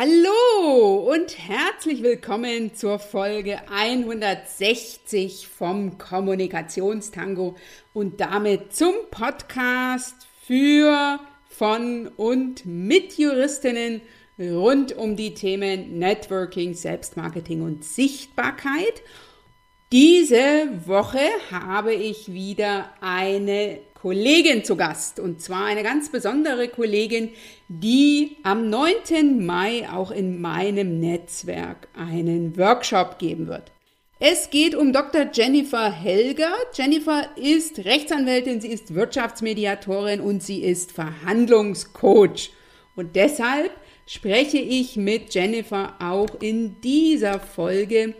Hallo und herzlich willkommen zur Folge 160 vom Kommunikationstango und damit zum Podcast für, von und mit Juristinnen rund um die Themen Networking, Selbstmarketing und Sichtbarkeit. Diese Woche habe ich wieder eine Kollegin zu Gast und zwar eine ganz besondere Kollegin, die am 9. Mai auch in meinem Netzwerk einen Workshop geben wird. Es geht um Dr. Jennifer Helger. Jennifer ist Rechtsanwältin, sie ist Wirtschaftsmediatorin und sie ist Verhandlungscoach. Und deshalb spreche ich mit Jennifer auch in dieser Folge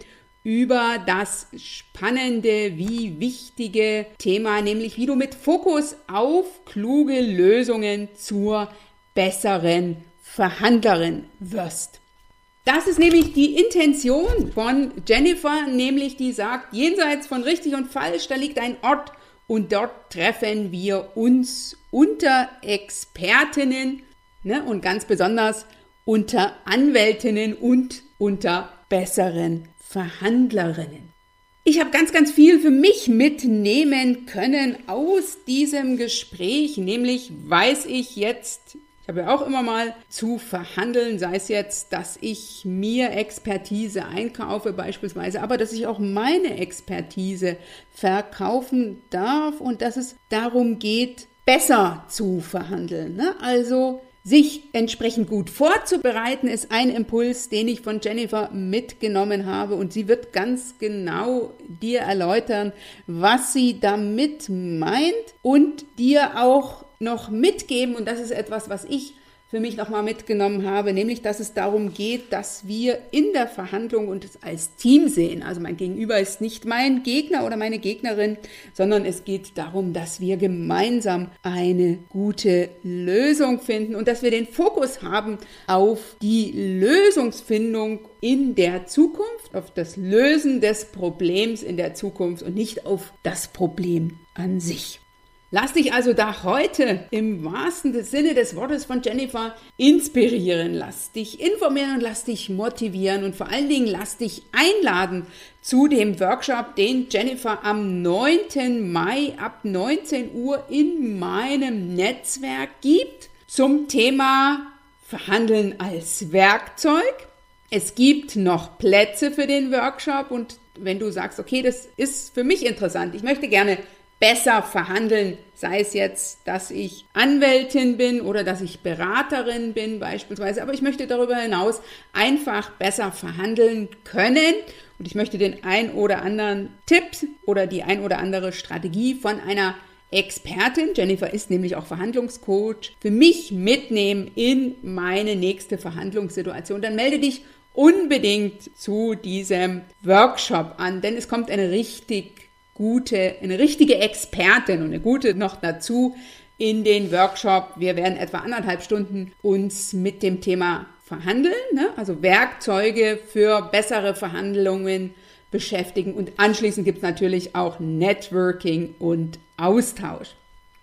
über das spannende, wie wichtige Thema, nämlich wie du mit Fokus auf kluge Lösungen zur besseren Verhandlerin wirst. Das ist nämlich die Intention von Jennifer, nämlich die sagt, jenseits von richtig und falsch, da liegt ein Ort und dort treffen wir uns unter Expertinnen ne, und ganz besonders unter Anwältinnen und unter besseren Verhandlerinnen. Ich habe ganz, ganz viel für mich mitnehmen können aus diesem Gespräch, nämlich weiß ich jetzt, ich habe ja auch immer mal zu verhandeln, sei es jetzt, dass ich mir Expertise einkaufe beispielsweise, aber dass ich auch meine Expertise verkaufen darf und dass es darum geht, besser zu verhandeln. Ne? Also sich entsprechend gut vorzubereiten, ist ein Impuls, den ich von Jennifer mitgenommen habe. Und sie wird ganz genau dir erläutern, was sie damit meint und dir auch noch mitgeben. Und das ist etwas, was ich für mich nochmal mitgenommen habe, nämlich dass es darum geht, dass wir in der Verhandlung und als Team sehen. Also mein Gegenüber ist nicht mein Gegner oder meine Gegnerin, sondern es geht darum, dass wir gemeinsam eine gute Lösung finden und dass wir den Fokus haben auf die Lösungsfindung in der Zukunft, auf das Lösen des Problems in der Zukunft und nicht auf das Problem an sich. Lass dich also da heute im wahrsten Sinne des Wortes von Jennifer inspirieren. Lass dich informieren und lass dich motivieren und vor allen Dingen lass dich einladen zu dem Workshop, den Jennifer am 9. Mai ab 19 Uhr in meinem Netzwerk gibt zum Thema Verhandeln als Werkzeug. Es gibt noch Plätze für den Workshop und wenn du sagst, okay, das ist für mich interessant, ich möchte gerne besser verhandeln, sei es jetzt, dass ich Anwältin bin oder dass ich Beraterin bin beispielsweise, aber ich möchte darüber hinaus einfach besser verhandeln können. Und ich möchte den ein oder anderen Tipp oder die ein oder andere Strategie von einer Expertin, Jennifer ist nämlich auch Verhandlungscoach, für mich mitnehmen in meine nächste Verhandlungssituation, dann melde dich unbedingt zu diesem Workshop an, denn es kommt eine richtig gute, eine richtige Expertin und eine gute noch dazu in den Workshop. Wir werden etwa anderthalb Stunden uns mit dem Thema Verhandeln, ne? also Werkzeuge für bessere Verhandlungen beschäftigen. Und anschließend gibt es natürlich auch Networking und Austausch.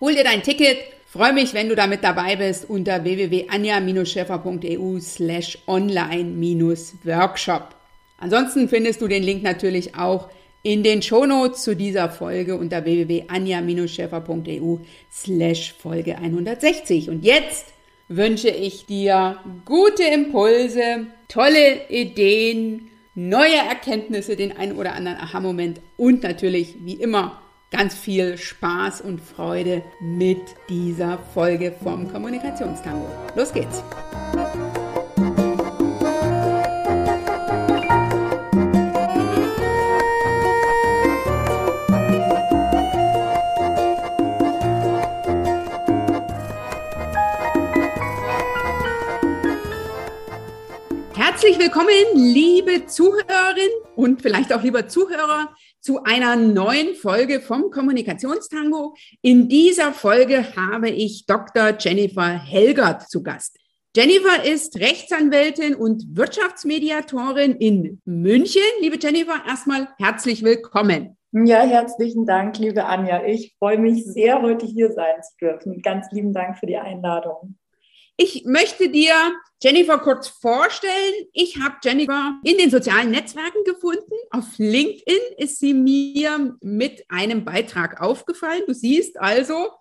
Hol dir dein Ticket. Freue mich, wenn du damit dabei bist unter www.anja-scheffer.eu slash online-workshop. Ansonsten findest du den Link natürlich auch in den Shownotes zu dieser Folge unter www.anja-schäfer.eu slash Folge 160. Und jetzt wünsche ich dir gute Impulse, tolle Ideen, neue Erkenntnisse, den einen oder anderen Aha-Moment und natürlich wie immer ganz viel Spaß und Freude mit dieser Folge vom Kommunikationstango. Los geht's! Herzlich willkommen, liebe Zuhörerin und vielleicht auch lieber Zuhörer, zu einer neuen Folge vom Kommunikationstango. In dieser Folge habe ich Dr. Jennifer Helgert zu Gast. Jennifer ist Rechtsanwältin und Wirtschaftsmediatorin in München. Liebe Jennifer, erstmal herzlich willkommen. Ja, herzlichen Dank, liebe Anja. Ich freue mich sehr, heute hier sein zu dürfen. Ganz lieben Dank für die Einladung. Ich möchte dir Jennifer kurz vorstellen. Ich habe Jennifer in den sozialen Netzwerken gefunden. Auf LinkedIn ist sie mir mit einem Beitrag aufgefallen. Du siehst also,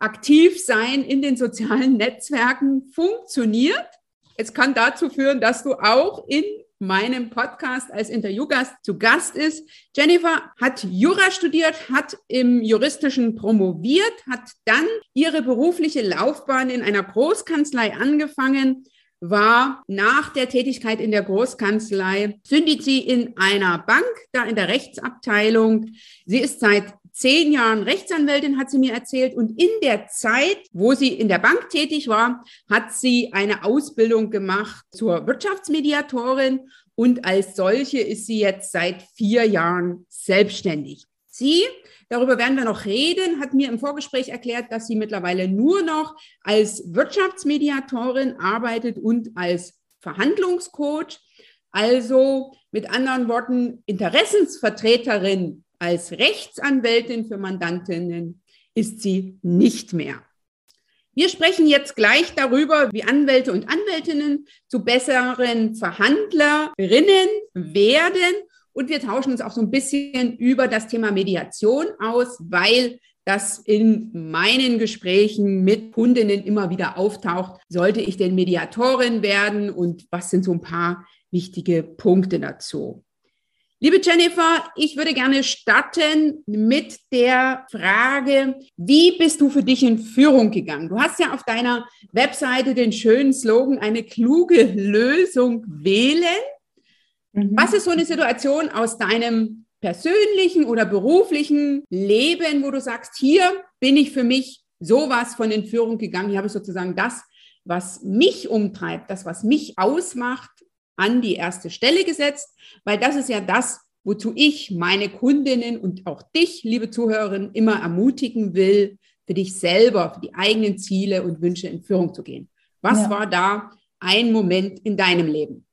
aktiv sein in den sozialen Netzwerken funktioniert. Es kann dazu führen, dass du auch in meinem Podcast als Interviewgast zu Gast ist. Jennifer hat Jura studiert, hat im juristischen promoviert, hat dann ihre berufliche Laufbahn in einer Großkanzlei angefangen, war nach der Tätigkeit in der Großkanzlei, sündigt sie in einer Bank, da in der Rechtsabteilung. Sie ist seit zehn Jahren Rechtsanwältin, hat sie mir erzählt. Und in der Zeit, wo sie in der Bank tätig war, hat sie eine Ausbildung gemacht zur Wirtschaftsmediatorin. Und als solche ist sie jetzt seit vier Jahren selbstständig. Sie, darüber werden wir noch reden, hat mir im Vorgespräch erklärt, dass sie mittlerweile nur noch als Wirtschaftsmediatorin arbeitet und als Verhandlungscoach. Also mit anderen Worten, Interessensvertreterin als Rechtsanwältin für Mandantinnen ist sie nicht mehr. Wir sprechen jetzt gleich darüber, wie Anwälte und Anwältinnen zu besseren Verhandlerinnen werden. Und wir tauschen uns auch so ein bisschen über das Thema Mediation aus, weil das in meinen Gesprächen mit Kundinnen immer wieder auftaucht. Sollte ich denn Mediatorin werden und was sind so ein paar wichtige Punkte dazu? Liebe Jennifer, ich würde gerne starten mit der Frage, wie bist du für dich in Führung gegangen? Du hast ja auf deiner Webseite den schönen Slogan, eine kluge Lösung wählen. Mhm. Was ist so eine Situation aus deinem persönlichen oder beruflichen Leben, wo du sagst, hier bin ich für mich sowas von in Führung gegangen. Hier habe ich sozusagen das, was mich umtreibt, das, was mich ausmacht, an die erste Stelle gesetzt, weil das ist ja das, wozu ich meine Kundinnen und auch dich, liebe Zuhörerinnen, immer ermutigen will, für dich selber, für die eigenen Ziele und Wünsche in Führung zu gehen. Was ja. war da ein Moment in deinem Leben?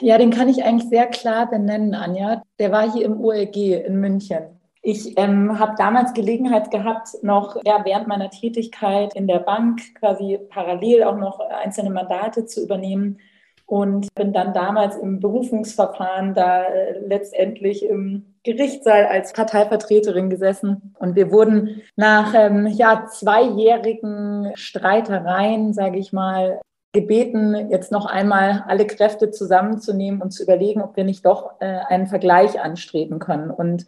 Ja, den kann ich eigentlich sehr klar benennen, Anja. Der war hier im OLG in München. Ich ähm, habe damals Gelegenheit gehabt, noch ja, während meiner Tätigkeit in der Bank quasi parallel auch noch einzelne Mandate zu übernehmen und bin dann damals im Berufungsverfahren da äh, letztendlich im Gerichtssaal als Parteivertreterin gesessen. Und wir wurden nach ähm, ja, zweijährigen Streitereien, sage ich mal, gebeten, jetzt noch einmal alle Kräfte zusammenzunehmen und zu überlegen, ob wir nicht doch äh, einen Vergleich anstreben können. Und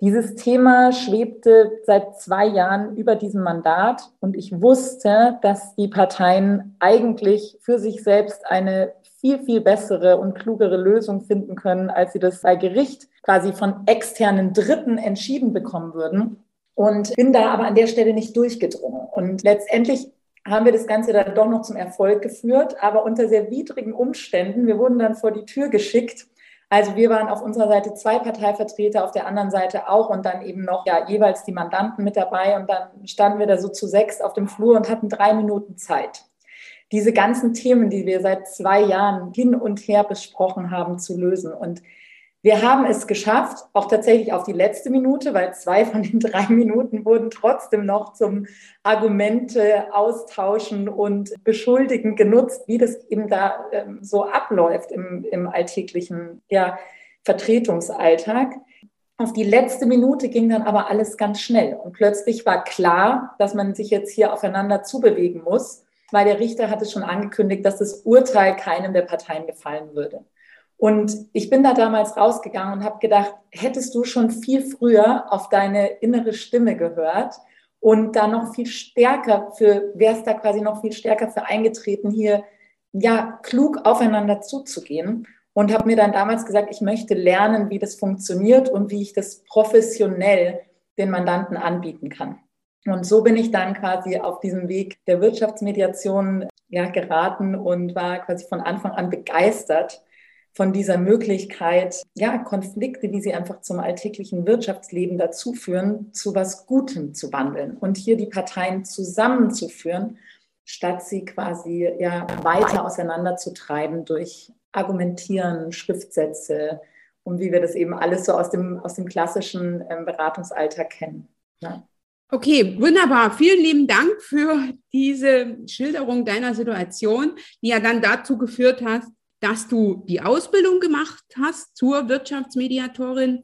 dieses Thema schwebte seit zwei Jahren über diesem Mandat und ich wusste, dass die Parteien eigentlich für sich selbst eine viel, viel bessere und klugere Lösung finden können, als sie das bei Gericht quasi von externen Dritten entschieden bekommen würden. Und bin da aber an der Stelle nicht durchgedrungen. Und letztendlich haben wir das Ganze dann doch noch zum Erfolg geführt, aber unter sehr widrigen Umständen. Wir wurden dann vor die Tür geschickt. Also wir waren auf unserer Seite zwei Parteivertreter, auf der anderen Seite auch und dann eben noch ja jeweils die Mandanten mit dabei und dann standen wir da so zu sechs auf dem Flur und hatten drei Minuten Zeit diese ganzen Themen, die wir seit zwei Jahren hin und her besprochen haben, zu lösen. Und wir haben es geschafft, auch tatsächlich auf die letzte Minute, weil zwei von den drei Minuten wurden trotzdem noch zum Argumente austauschen und beschuldigen genutzt, wie das eben da ähm, so abläuft im, im alltäglichen ja, Vertretungsalltag. Auf die letzte Minute ging dann aber alles ganz schnell und plötzlich war klar, dass man sich jetzt hier aufeinander zubewegen muss weil der Richter hat es schon angekündigt, dass das Urteil keinem der Parteien gefallen würde. Und ich bin da damals rausgegangen und habe gedacht, hättest du schon viel früher auf deine innere Stimme gehört und da noch viel stärker für, wärst da quasi noch viel stärker für eingetreten, hier ja klug aufeinander zuzugehen und habe mir dann damals gesagt, ich möchte lernen, wie das funktioniert und wie ich das professionell den Mandanten anbieten kann. Und so bin ich dann quasi auf diesem Weg der Wirtschaftsmediation ja, geraten und war quasi von Anfang an begeistert von dieser Möglichkeit, ja, Konflikte, wie sie einfach zum alltäglichen Wirtschaftsleben dazuführen, zu was Gutem zu wandeln und hier die Parteien zusammenzuführen, statt sie quasi ja weiter auseinanderzutreiben durch Argumentieren, Schriftsätze und wie wir das eben alles so aus dem, aus dem klassischen ähm, Beratungsalltag kennen. Ja. Okay, wunderbar. Vielen lieben Dank für diese Schilderung deiner Situation, die ja dann dazu geführt hat, dass du die Ausbildung gemacht hast zur Wirtschaftsmediatorin.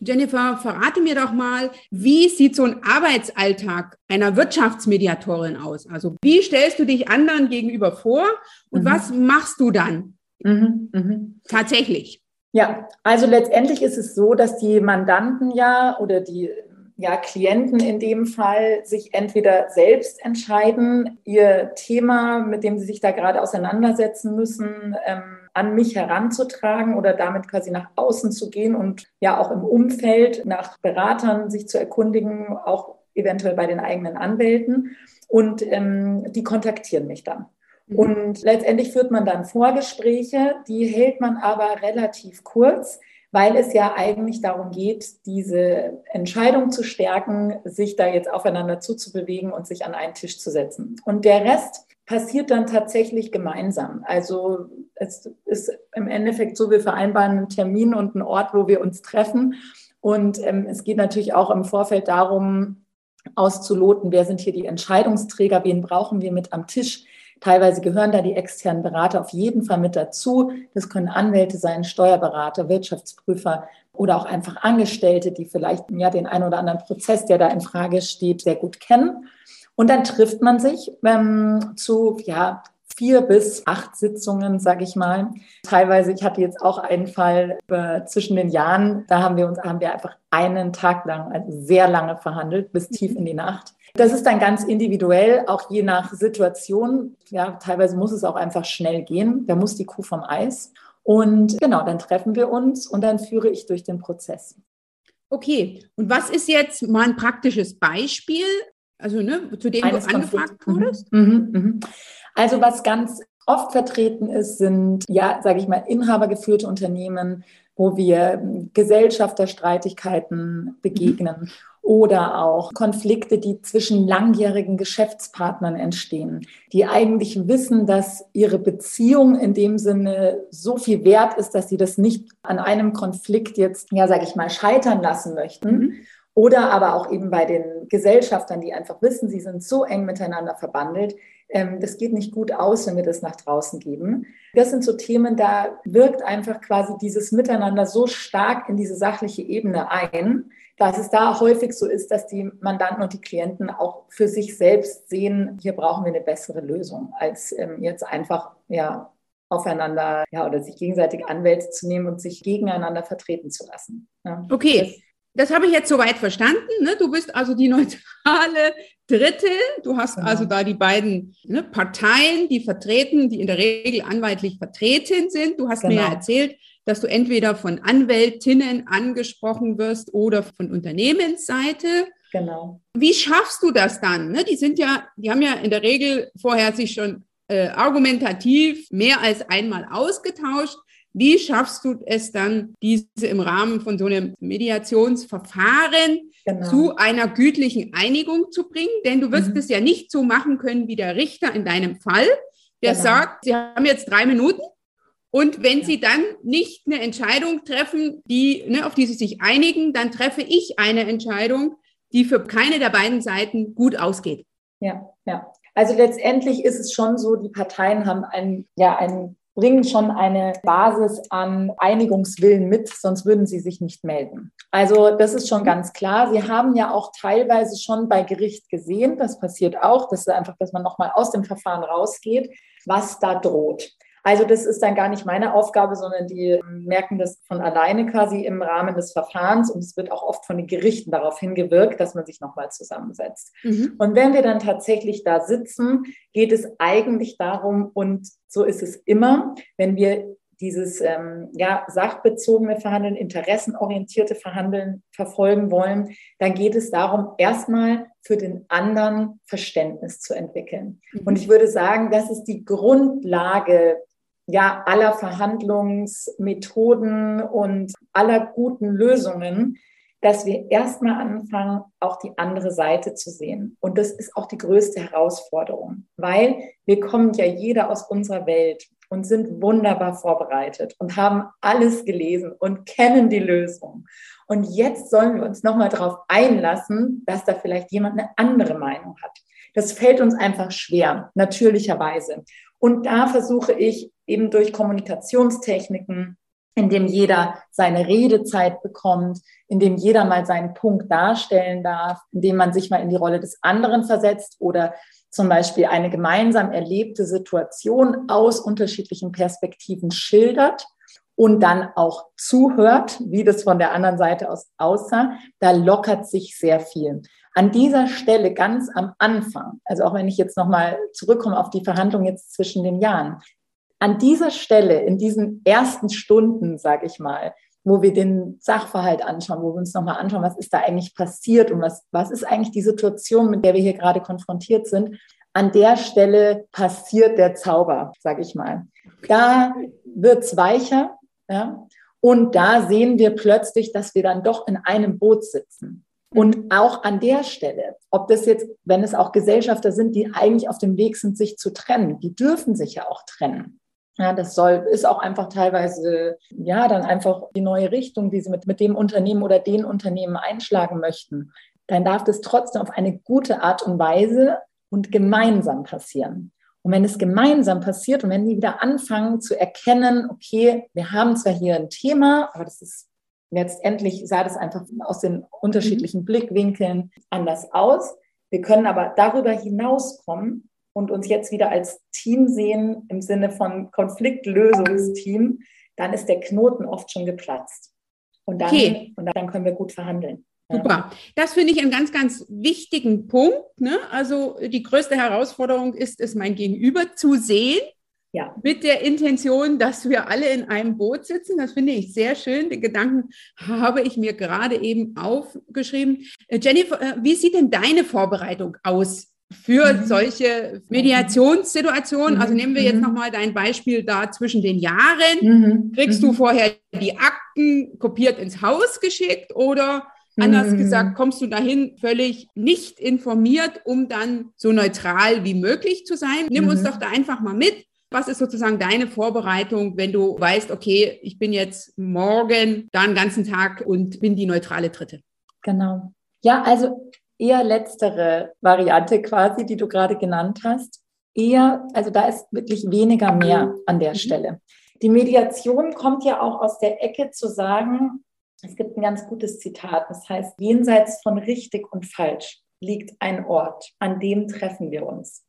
Jennifer, verrate mir doch mal, wie sieht so ein Arbeitsalltag einer Wirtschaftsmediatorin aus? Also wie stellst du dich anderen gegenüber vor und mhm. was machst du dann mhm. Mhm. tatsächlich? Ja, also letztendlich ist es so, dass die Mandanten ja oder die ja, Klienten in dem Fall sich entweder selbst entscheiden, ihr Thema, mit dem sie sich da gerade auseinandersetzen müssen, ähm, an mich heranzutragen oder damit quasi nach außen zu gehen und ja auch im Umfeld nach Beratern sich zu erkundigen, auch eventuell bei den eigenen Anwälten. Und ähm, die kontaktieren mich dann. Mhm. Und letztendlich führt man dann Vorgespräche, die hält man aber relativ kurz weil es ja eigentlich darum geht, diese Entscheidung zu stärken, sich da jetzt aufeinander zuzubewegen und sich an einen Tisch zu setzen. Und der Rest passiert dann tatsächlich gemeinsam. Also es ist im Endeffekt so, wir vereinbaren einen Termin und einen Ort, wo wir uns treffen. Und ähm, es geht natürlich auch im Vorfeld darum, auszuloten, wer sind hier die Entscheidungsträger, wen brauchen wir mit am Tisch, Teilweise gehören da die externen Berater auf jeden Fall mit dazu. Das können Anwälte sein, Steuerberater, Wirtschaftsprüfer oder auch einfach Angestellte, die vielleicht ja den einen oder anderen Prozess, der da in Frage steht, sehr gut kennen. Und dann trifft man sich ähm, zu ja, vier bis acht Sitzungen, sage ich mal. Teilweise, ich hatte jetzt auch einen Fall äh, zwischen den Jahren, da haben wir uns, haben wir einfach einen Tag lang, also sehr lange verhandelt, bis tief mhm. in die Nacht. Das ist dann ganz individuell, auch je nach Situation. Ja, teilweise muss es auch einfach schnell gehen. Da muss die Kuh vom Eis. Und genau, dann treffen wir uns und dann führe ich durch den Prozess. Okay, und was ist jetzt mal ein praktisches Beispiel, also ne, zu dem Eines du angefragt wurdest? Mhm, mhm, mhm. Also was ganz oft vertreten ist, sind, ja, sage ich mal, inhabergeführte Unternehmen, wo wir Gesellschafterstreitigkeiten begegnen. Mhm oder auch Konflikte, die zwischen langjährigen Geschäftspartnern entstehen, die eigentlich wissen, dass ihre Beziehung in dem Sinne so viel wert ist, dass sie das nicht an einem Konflikt jetzt, ja, sage ich mal, scheitern lassen möchten. Mhm. Oder aber auch eben bei den Gesellschaftern, die einfach wissen, sie sind so eng miteinander verbandelt, ähm, das geht nicht gut aus, wenn wir das nach draußen geben. Das sind so Themen, da wirkt einfach quasi dieses Miteinander so stark in diese sachliche Ebene ein, dass es da häufig so ist, dass die Mandanten und die Klienten auch für sich selbst sehen, hier brauchen wir eine bessere Lösung, als ähm, jetzt einfach ja, aufeinander ja, oder sich gegenseitig Anwälte zu nehmen und sich gegeneinander vertreten zu lassen. Ja. Okay. Das, das habe ich jetzt soweit verstanden. Ne? Du bist also die neutrale Dritte. Du hast genau. also da die beiden ne, Parteien, die vertreten, die in der Regel anwaltlich vertreten sind. Du hast genau. mir ja erzählt, dass du entweder von Anwältinnen angesprochen wirst oder von Unternehmensseite. Genau. Wie schaffst du das dann? Ne? Die sind ja, die haben ja in der Regel vorher sich schon äh, argumentativ mehr als einmal ausgetauscht. Wie schaffst du es dann, diese im Rahmen von so einem Mediationsverfahren genau. zu einer gütlichen Einigung zu bringen? Denn du wirst mhm. es ja nicht so machen können wie der Richter in deinem Fall, der genau. sagt, Sie haben jetzt drei Minuten und wenn Sie dann nicht eine Entscheidung treffen, die, ne, auf die Sie sich einigen, dann treffe ich eine Entscheidung, die für keine der beiden Seiten gut ausgeht. Ja, ja. Also letztendlich ist es schon so, die Parteien haben ein, ja, ein, bringen schon eine Basis an Einigungswillen mit, sonst würden sie sich nicht melden. Also das ist schon ganz klar. Sie haben ja auch teilweise schon bei Gericht gesehen, das passiert auch, das ist einfach, dass man nochmal aus dem Verfahren rausgeht, was da droht. Also das ist dann gar nicht meine Aufgabe, sondern die merken das von alleine quasi im Rahmen des Verfahrens und es wird auch oft von den Gerichten darauf hingewirkt, dass man sich nochmal zusammensetzt. Mhm. Und wenn wir dann tatsächlich da sitzen, geht es eigentlich darum, und so ist es immer, wenn wir dieses ähm, ja, sachbezogene Verhandeln, interessenorientierte Verhandeln verfolgen wollen, dann geht es darum, erstmal für den anderen Verständnis zu entwickeln. Mhm. Und ich würde sagen, das ist die Grundlage ja, aller Verhandlungsmethoden und aller guten Lösungen, dass wir erstmal anfangen, auch die andere Seite zu sehen. Und das ist auch die größte Herausforderung, weil wir kommen ja jeder aus unserer Welt. und sind wunderbar vorbereitet und haben alles gelesen und kennen die Lösung. Und jetzt sollen wir uns nochmal darauf einlassen, dass da vielleicht jemand eine andere Meinung hat. Das fällt uns einfach schwer, natürlicherweise. Und da versuche ich eben durch Kommunikationstechniken, in dem jeder seine Redezeit bekommt, in dem jeder mal seinen Punkt darstellen darf, in dem man sich mal in die Rolle des anderen versetzt oder zum Beispiel eine gemeinsam erlebte Situation aus unterschiedlichen Perspektiven schildert und dann auch zuhört, wie das von der anderen Seite aus aussah, da lockert sich sehr viel. An dieser Stelle ganz am Anfang, also auch wenn ich jetzt nochmal zurückkomme auf die Verhandlung jetzt zwischen den Jahren, an dieser Stelle, in diesen ersten Stunden, sage ich mal, wo wir den Sachverhalt anschauen, wo wir uns nochmal anschauen, was ist da eigentlich passiert und was, was ist eigentlich die Situation, mit der wir hier gerade konfrontiert sind, an der Stelle passiert der Zauber, sage ich mal. Da wird es weicher ja, und da sehen wir plötzlich, dass wir dann doch in einem Boot sitzen. Und auch an der Stelle, ob das jetzt, wenn es auch Gesellschafter sind, die eigentlich auf dem Weg sind, sich zu trennen, die dürfen sich ja auch trennen. Ja, das soll, ist auch einfach teilweise, ja, dann einfach die neue Richtung, die sie mit, mit dem Unternehmen oder den Unternehmen einschlagen möchten. Dann darf das trotzdem auf eine gute Art und Weise und gemeinsam passieren. Und wenn es gemeinsam passiert und wenn die wieder anfangen zu erkennen, okay, wir haben zwar hier ein Thema, aber das ist letztendlich sah das einfach aus den unterschiedlichen mhm. Blickwinkeln anders aus. Wir können aber darüber hinauskommen und uns jetzt wieder als Team sehen im Sinne von Konfliktlösungsteam, dann ist der Knoten oft schon geplatzt. Und dann, okay. und dann können wir gut verhandeln. Super. Das finde ich einen ganz, ganz wichtigen Punkt. Ne? Also die größte Herausforderung ist es, mein Gegenüber zu sehen. Ja. Mit der Intention, dass wir alle in einem Boot sitzen. Das finde ich sehr schön. Den Gedanken habe ich mir gerade eben aufgeschrieben. Äh, Jennifer, äh, wie sieht denn deine Vorbereitung aus für mhm. solche Mediationssituationen. Mhm. Also nehmen wir jetzt mhm. nochmal dein Beispiel da zwischen den Jahren. Mhm. Kriegst du mhm. vorher die Akten kopiert ins Haus geschickt oder anders mhm. gesagt, kommst du dahin völlig nicht informiert, um dann so neutral wie möglich zu sein? Nimm uns doch da einfach mal mit. Was ist sozusagen deine Vorbereitung, wenn du weißt, okay, ich bin jetzt morgen da einen ganzen Tag und bin die neutrale Dritte? Genau. Ja, also eher letztere Variante quasi, die du gerade genannt hast. Eher, also da ist wirklich weniger mehr an der mhm. Stelle. Die Mediation kommt ja auch aus der Ecke zu sagen, es gibt ein ganz gutes Zitat, das heißt, jenseits von richtig und falsch liegt ein Ort, an dem treffen wir uns.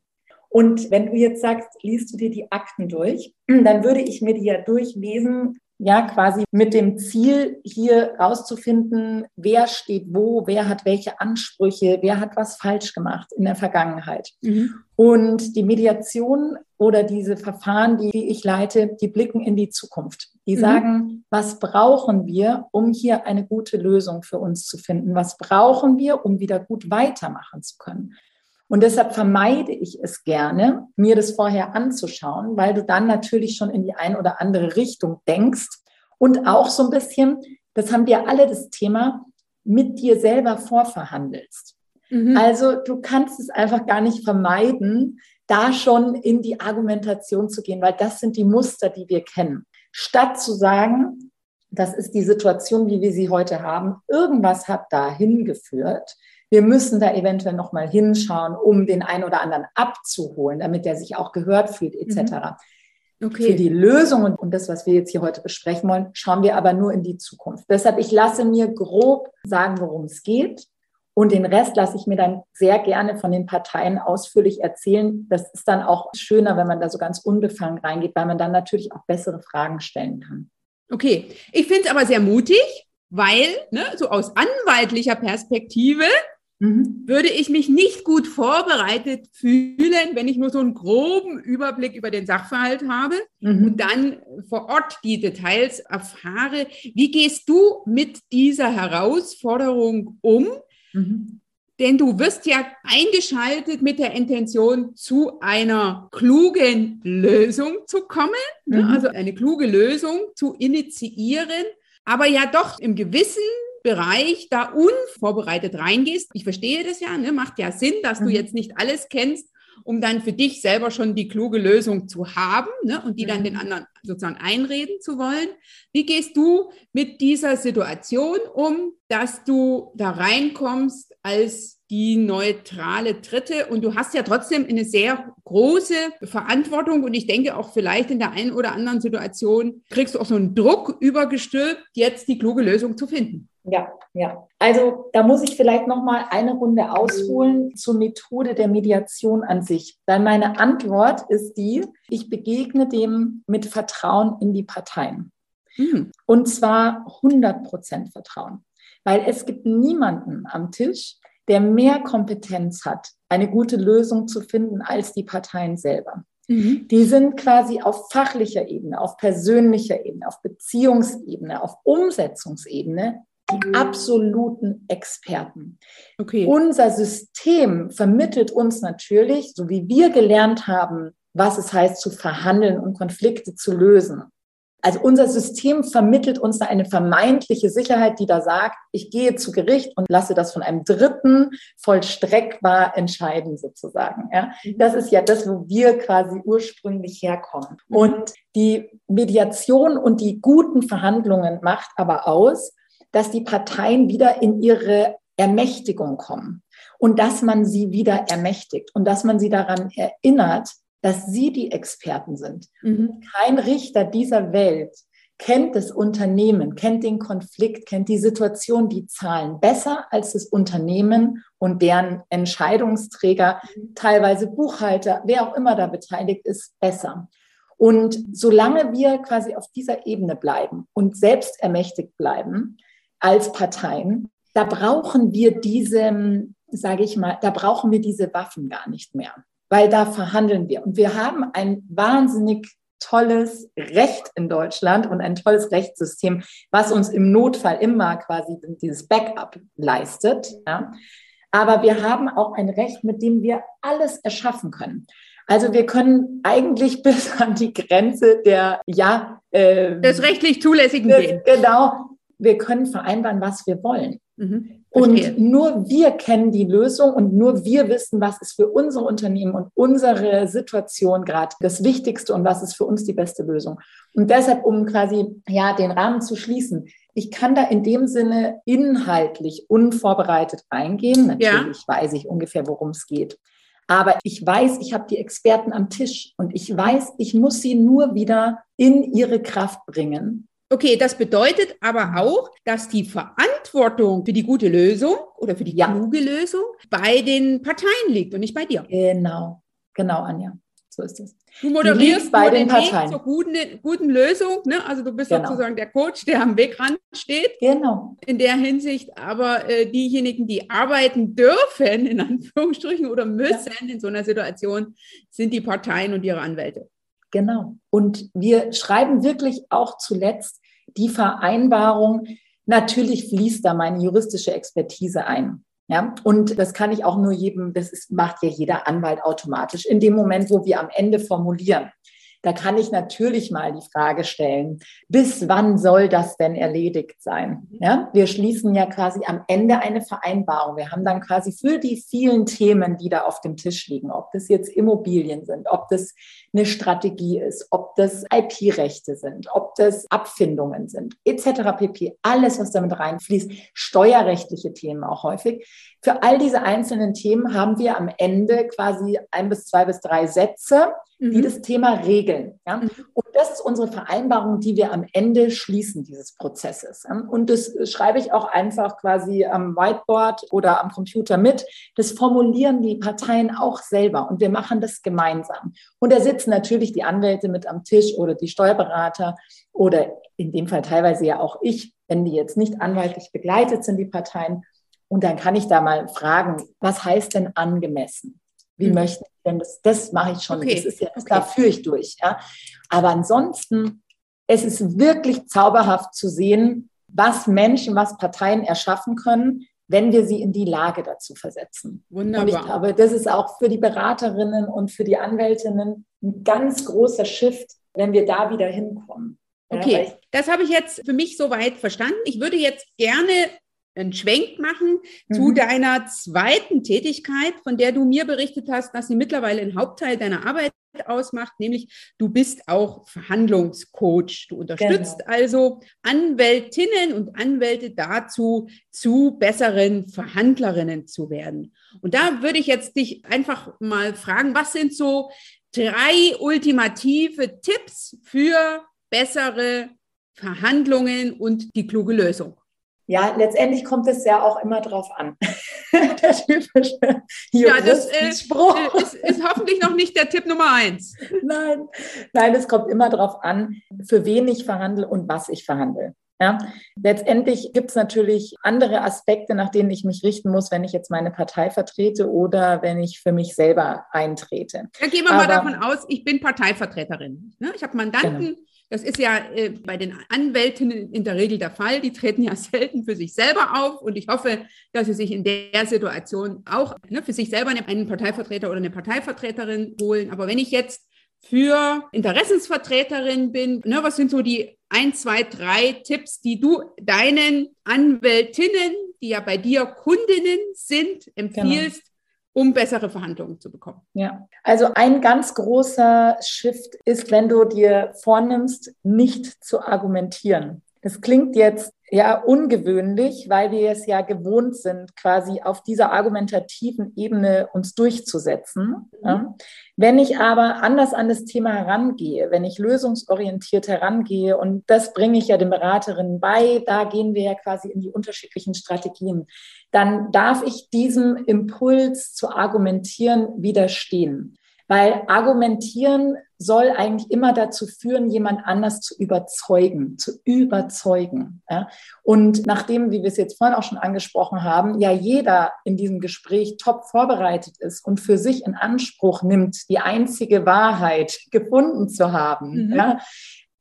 Und wenn du jetzt sagst, liest du dir die Akten durch, dann würde ich mir die ja durchlesen, ja, quasi mit dem Ziel, hier rauszufinden, wer steht wo, wer hat welche Ansprüche, wer hat was falsch gemacht in der Vergangenheit. Mhm. Und die Mediation oder diese Verfahren, die ich leite, die blicken in die Zukunft. Die mhm. sagen, was brauchen wir, um hier eine gute Lösung für uns zu finden? Was brauchen wir, um wieder gut weitermachen zu können? Und deshalb vermeide ich es gerne, mir das vorher anzuschauen, weil du dann natürlich schon in die ein oder andere Richtung denkst und auch so ein bisschen, das haben wir alle das Thema, mit dir selber vorverhandelst. Mhm. Also du kannst es einfach gar nicht vermeiden, da schon in die Argumentation zu gehen, weil das sind die Muster, die wir kennen. Statt zu sagen, das ist die Situation, wie wir sie heute haben, irgendwas hat da hingeführt, wir müssen da eventuell noch mal hinschauen, um den einen oder anderen abzuholen, damit er sich auch gehört fühlt, etc. Mhm. Okay. Für die Lösung und das, was wir jetzt hier heute besprechen wollen, schauen wir aber nur in die Zukunft. Deshalb, ich lasse mir grob sagen, worum es geht. Und den Rest lasse ich mir dann sehr gerne von den Parteien ausführlich erzählen. Das ist dann auch schöner, wenn man da so ganz unbefangen reingeht, weil man dann natürlich auch bessere Fragen stellen kann. Okay, ich finde es aber sehr mutig, weil ne, so aus anwaltlicher Perspektive Mhm. würde ich mich nicht gut vorbereitet fühlen, wenn ich nur so einen groben Überblick über den Sachverhalt habe mhm. und dann vor Ort die Details erfahre. Wie gehst du mit dieser Herausforderung um? Mhm. Denn du wirst ja eingeschaltet mit der Intention, zu einer klugen Lösung zu kommen, ne? mhm. also eine kluge Lösung zu initiieren, aber ja doch im gewissen Bereich da unvorbereitet reingehst. Ich verstehe das ja, ne? macht ja Sinn, dass du mhm. jetzt nicht alles kennst um dann für dich selber schon die kluge Lösung zu haben ne, und die dann den Mhm. anderen sozusagen einreden zu wollen. Wie gehst du mit dieser Situation um, dass du da reinkommst als die neutrale Dritte und du hast ja trotzdem eine sehr große Verantwortung und ich denke auch vielleicht in der einen oder anderen Situation kriegst du auch so einen Druck übergestülpt, jetzt die kluge Lösung zu finden. Ja, ja. Also da muss ich vielleicht noch mal eine Runde ausholen zur Methode der Mediation an sich. Weil meine Antwort ist die: Ich begegne dem mit Vertrauen in die Parteien. Mhm. Und zwar 100 Prozent Vertrauen. Weil es gibt niemanden am Tisch, der mehr Kompetenz hat, eine gute Lösung zu finden als die Parteien selber. Mhm. Die sind quasi auf fachlicher Ebene, auf persönlicher Ebene, auf Beziehungsebene, auf Umsetzungsebene die absoluten Experten. Okay. Unser System vermittelt uns natürlich, so wie wir gelernt haben, was es heißt zu verhandeln und Konflikte zu lösen. Also unser System vermittelt uns da eine vermeintliche Sicherheit, die da sagt, ich gehe zu Gericht und lasse das von einem Dritten vollstreckbar entscheiden sozusagen. Ja, das ist ja das, wo wir quasi ursprünglich herkommen. Mhm. Und die Mediation und die guten Verhandlungen macht aber aus, dass die Parteien wieder in ihre Ermächtigung kommen und dass man sie wieder ermächtigt und dass man sie daran erinnert, dass sie die Experten sind. Mhm. Kein Richter dieser Welt kennt das Unternehmen, kennt den Konflikt, kennt die Situation, die Zahlen besser als das Unternehmen und deren Entscheidungsträger, teilweise Buchhalter, wer auch immer da beteiligt ist, besser. Und solange wir quasi auf dieser Ebene bleiben und selbst ermächtigt bleiben als Parteien, da brauchen wir diese, sage ich mal, da brauchen wir diese Waffen gar nicht mehr weil da verhandeln wir. Und wir haben ein wahnsinnig tolles Recht in Deutschland und ein tolles Rechtssystem, was uns im Notfall immer quasi dieses Backup leistet. Ja. Aber wir haben auch ein Recht, mit dem wir alles erschaffen können. Also wir können eigentlich bis an die Grenze der, ja, äh, des rechtlich Zulässigen des, gehen. Genau. Wir können vereinbaren, was wir wollen. Mhm. Und nur wir kennen die Lösung und nur wir wissen, was ist für unsere Unternehmen und unsere Situation gerade das Wichtigste und was ist für uns die beste Lösung. Und deshalb, um quasi ja den Rahmen zu schließen, ich kann da in dem Sinne inhaltlich unvorbereitet reingehen. Natürlich ja. weiß ich ungefähr, worum es geht. Aber ich weiß, ich habe die Experten am Tisch und ich weiß, ich muss sie nur wieder in ihre Kraft bringen. Okay, das bedeutet aber auch, dass die Verantwortung für die gute Lösung oder für die ja. kluge Lösung bei den Parteien liegt und nicht bei dir. Genau, genau, Anja. So ist es. Du moderierst bei den, den Parteien. Weg zur guten, guten Lösung. Ne? Also du bist genau. sozusagen der Coach, der am Wegrand steht. Genau. In der Hinsicht. Aber äh, diejenigen, die arbeiten dürfen, in Anführungsstrichen, oder müssen ja. in so einer Situation, sind die Parteien und ihre Anwälte. Genau. Und wir schreiben wirklich auch zuletzt die Vereinbarung. Natürlich fließt da meine juristische Expertise ein. Ja, und das kann ich auch nur jedem, das ist, macht ja jeder Anwalt automatisch in dem Moment, wo wir am Ende formulieren. Da kann ich natürlich mal die Frage stellen, bis wann soll das denn erledigt sein? Ja, wir schließen ja quasi am Ende eine Vereinbarung. Wir haben dann quasi für die vielen Themen, die da auf dem Tisch liegen, ob das jetzt Immobilien sind, ob das eine Strategie ist, ob das IP-Rechte sind, ob das Abfindungen sind, etc. pp. Alles, was damit reinfließt, steuerrechtliche Themen auch häufig. Für all diese einzelnen Themen haben wir am Ende quasi ein bis zwei bis drei Sätze, die mhm. das Thema regeln. Ja? Mhm. Und das ist unsere Vereinbarung, die wir am Ende schließen dieses Prozesses. Und das schreibe ich auch einfach quasi am Whiteboard oder am Computer mit. Das formulieren die Parteien auch selber und wir machen das gemeinsam. Und da sitzen natürlich die Anwälte mit am Tisch oder die Steuerberater oder in dem Fall teilweise ja auch ich, wenn die jetzt nicht anwaltlich begleitet sind, die Parteien. Und dann kann ich da mal fragen, was heißt denn angemessen? Wie mhm. möchten Sie denn das? Das mache ich schon. Okay. Das ist ja, okay. da führe ich durch. Ja. Aber ansonsten, es ist wirklich zauberhaft zu sehen, was Menschen, was Parteien erschaffen können, wenn wir sie in die Lage dazu versetzen. Wunderbar. Und ich glaube, das ist auch für die Beraterinnen und für die Anwältinnen ein ganz großer Shift, wenn wir da wieder hinkommen. Okay, ja, das habe ich jetzt für mich soweit verstanden. Ich würde jetzt gerne einen Schwenk machen mhm. zu deiner zweiten Tätigkeit, von der du mir berichtet hast, dass sie mittlerweile ein Hauptteil deiner Arbeit ausmacht, nämlich du bist auch Verhandlungscoach. Du unterstützt genau. also Anwältinnen und Anwälte dazu, zu besseren Verhandlerinnen zu werden. Und da würde ich jetzt dich einfach mal fragen, was sind so drei ultimative Tipps für bessere Verhandlungen und die kluge Lösung? Ja, letztendlich kommt es ja auch immer drauf an. der typische ja, das Spruch. Äh, ist, ist hoffentlich noch nicht der Tipp Nummer eins. Nein, nein, es kommt immer darauf an, für wen ich verhandle und was ich verhandle. Ja, letztendlich gibt es natürlich andere Aspekte, nach denen ich mich richten muss, wenn ich jetzt meine Partei vertrete oder wenn ich für mich selber eintrete. Dann gehen wir Aber, mal davon aus, ich bin Parteivertreterin. Ne? Ich habe Mandanten, genau. Das ist ja äh, bei den Anwältinnen in der Regel der Fall. Die treten ja selten für sich selber auf. Und ich hoffe, dass sie sich in der Situation auch ne, für sich selber einen Parteivertreter oder eine Parteivertreterin holen. Aber wenn ich jetzt für Interessensvertreterin bin, ne, was sind so die ein, zwei, drei Tipps, die du deinen Anwältinnen, die ja bei dir Kundinnen sind, empfiehlst, um bessere Verhandlungen zu bekommen. Ja, also ein ganz großer Shift ist, wenn du dir vornimmst, nicht zu argumentieren. Das klingt jetzt ja ungewöhnlich, weil wir es ja gewohnt sind, quasi auf dieser argumentativen Ebene uns durchzusetzen. Mhm. Wenn ich aber anders an das Thema herangehe, wenn ich lösungsorientiert herangehe, und das bringe ich ja den Beraterinnen bei, da gehen wir ja quasi in die unterschiedlichen Strategien, dann darf ich diesem Impuls zu argumentieren widerstehen. Weil argumentieren soll eigentlich immer dazu führen, jemand anders zu überzeugen, zu überzeugen. Ja? Und nachdem, wie wir es jetzt vorhin auch schon angesprochen haben, ja jeder in diesem Gespräch top vorbereitet ist und für sich in Anspruch nimmt, die einzige Wahrheit gefunden zu haben, mhm. ja,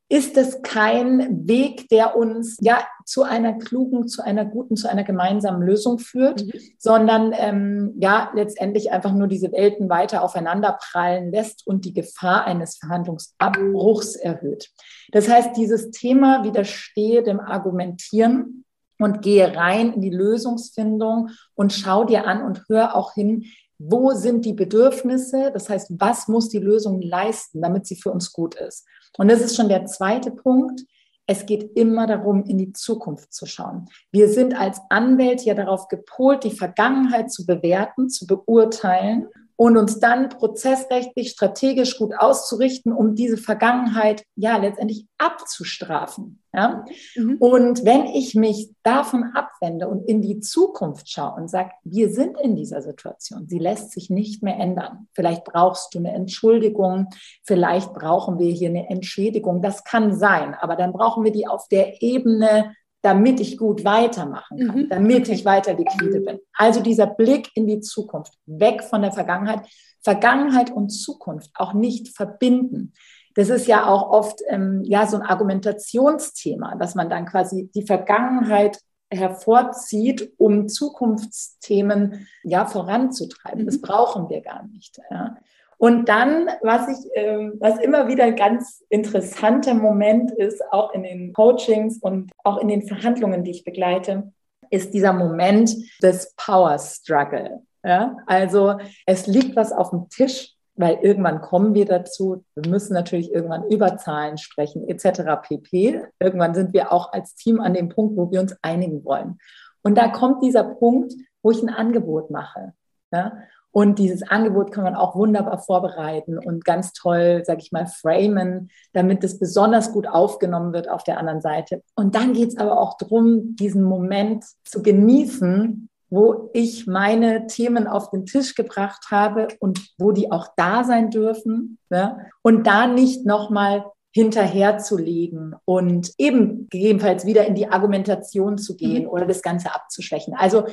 ist es kein Weg, der uns ja zu einer klugen, zu einer guten, zu einer gemeinsamen Lösung führt, mhm. sondern ähm, ja letztendlich einfach nur diese Welten weiter aufeinander prallen lässt und die Gefahr eines Verhandlungsabbruchs erhöht. Das heißt, dieses Thema widerstehe dem Argumentieren und gehe rein in die Lösungsfindung und schau dir an und hör auch hin, wo sind die Bedürfnisse? Das heißt, was muss die Lösung leisten, damit sie für uns gut ist? Und das ist schon der zweite Punkt. Es geht immer darum, in die Zukunft zu schauen. Wir sind als Anwälte ja darauf gepolt, die Vergangenheit zu bewerten, zu beurteilen und uns dann prozessrechtlich, strategisch gut auszurichten, um diese Vergangenheit ja letztendlich abzustrafen. Ja? Mhm. Und wenn ich mich davon abwende und in die Zukunft schaue und sage, wir sind in dieser Situation, sie lässt sich nicht mehr ändern. Vielleicht brauchst du eine Entschuldigung, vielleicht brauchen wir hier eine Entschädigung. Das kann sein, aber dann brauchen wir die auf der Ebene damit ich gut weitermachen kann, mhm. damit okay. ich weiter liquide bin. Also dieser Blick in die Zukunft, weg von der Vergangenheit. Vergangenheit und Zukunft auch nicht verbinden. Das ist ja auch oft ähm, ja so ein Argumentationsthema, dass man dann quasi die Vergangenheit hervorzieht, um Zukunftsthemen ja voranzutreiben. Mhm. Das brauchen wir gar nicht. Ja. Und dann, was ich, äh, was immer wieder ein ganz interessanter Moment ist, auch in den Coachings und auch in den Verhandlungen, die ich begleite, ist dieser Moment des Power Struggle. Ja? Also es liegt was auf dem Tisch, weil irgendwann kommen wir dazu. Wir müssen natürlich irgendwann über Zahlen sprechen, etc. pp. Irgendwann sind wir auch als Team an dem Punkt, wo wir uns einigen wollen. Und da kommt dieser Punkt, wo ich ein Angebot mache. Ja? Und dieses Angebot kann man auch wunderbar vorbereiten und ganz toll, sage ich mal, framen, damit es besonders gut aufgenommen wird auf der anderen Seite. Und dann geht es aber auch darum, diesen Moment zu genießen, wo ich meine Themen auf den Tisch gebracht habe und wo die auch da sein dürfen. Ne? Und da nicht nochmal hinterherzulegen und eben gegebenenfalls wieder in die Argumentation zu gehen mhm. oder das Ganze abzuschwächen. Also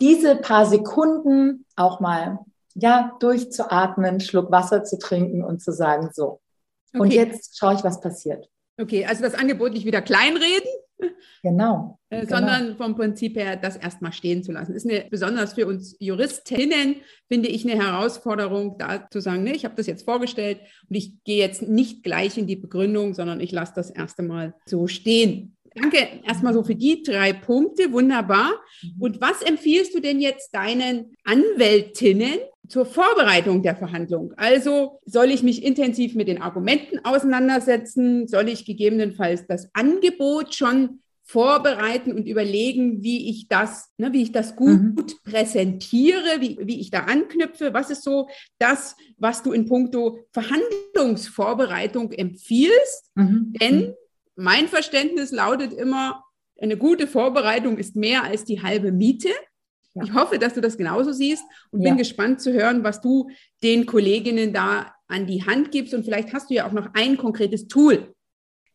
diese paar Sekunden auch mal ja durchzuatmen, Schluck Wasser zu trinken und zu sagen, so. Okay. Und jetzt schaue ich, was passiert. Okay, also das Angebot nicht wieder kleinreden. Genau, äh, genau. Sondern vom Prinzip her das erstmal stehen zu lassen. Ist eine, besonders für uns Juristinnen, finde ich, eine Herausforderung, da zu sagen, nee, ich habe das jetzt vorgestellt und ich gehe jetzt nicht gleich in die Begründung, sondern ich lasse das erste Mal so stehen. Danke erstmal so für die drei Punkte, wunderbar. Mhm. Und was empfiehlst du denn jetzt deinen Anwältinnen zur Vorbereitung der Verhandlung? Also soll ich mich intensiv mit den Argumenten auseinandersetzen? Soll ich gegebenenfalls das Angebot schon vorbereiten und überlegen, wie ich das, ne, wie ich das gut mhm. präsentiere, wie, wie ich da anknüpfe. Was ist so das, was du in puncto Verhandlungsvorbereitung empfiehlst? Mhm. Denn mhm. Mein Verständnis lautet immer, eine gute Vorbereitung ist mehr als die halbe Miete. Ja. Ich hoffe, dass du das genauso siehst und ja. bin gespannt zu hören, was du den Kolleginnen da an die Hand gibst. Und vielleicht hast du ja auch noch ein konkretes Tool,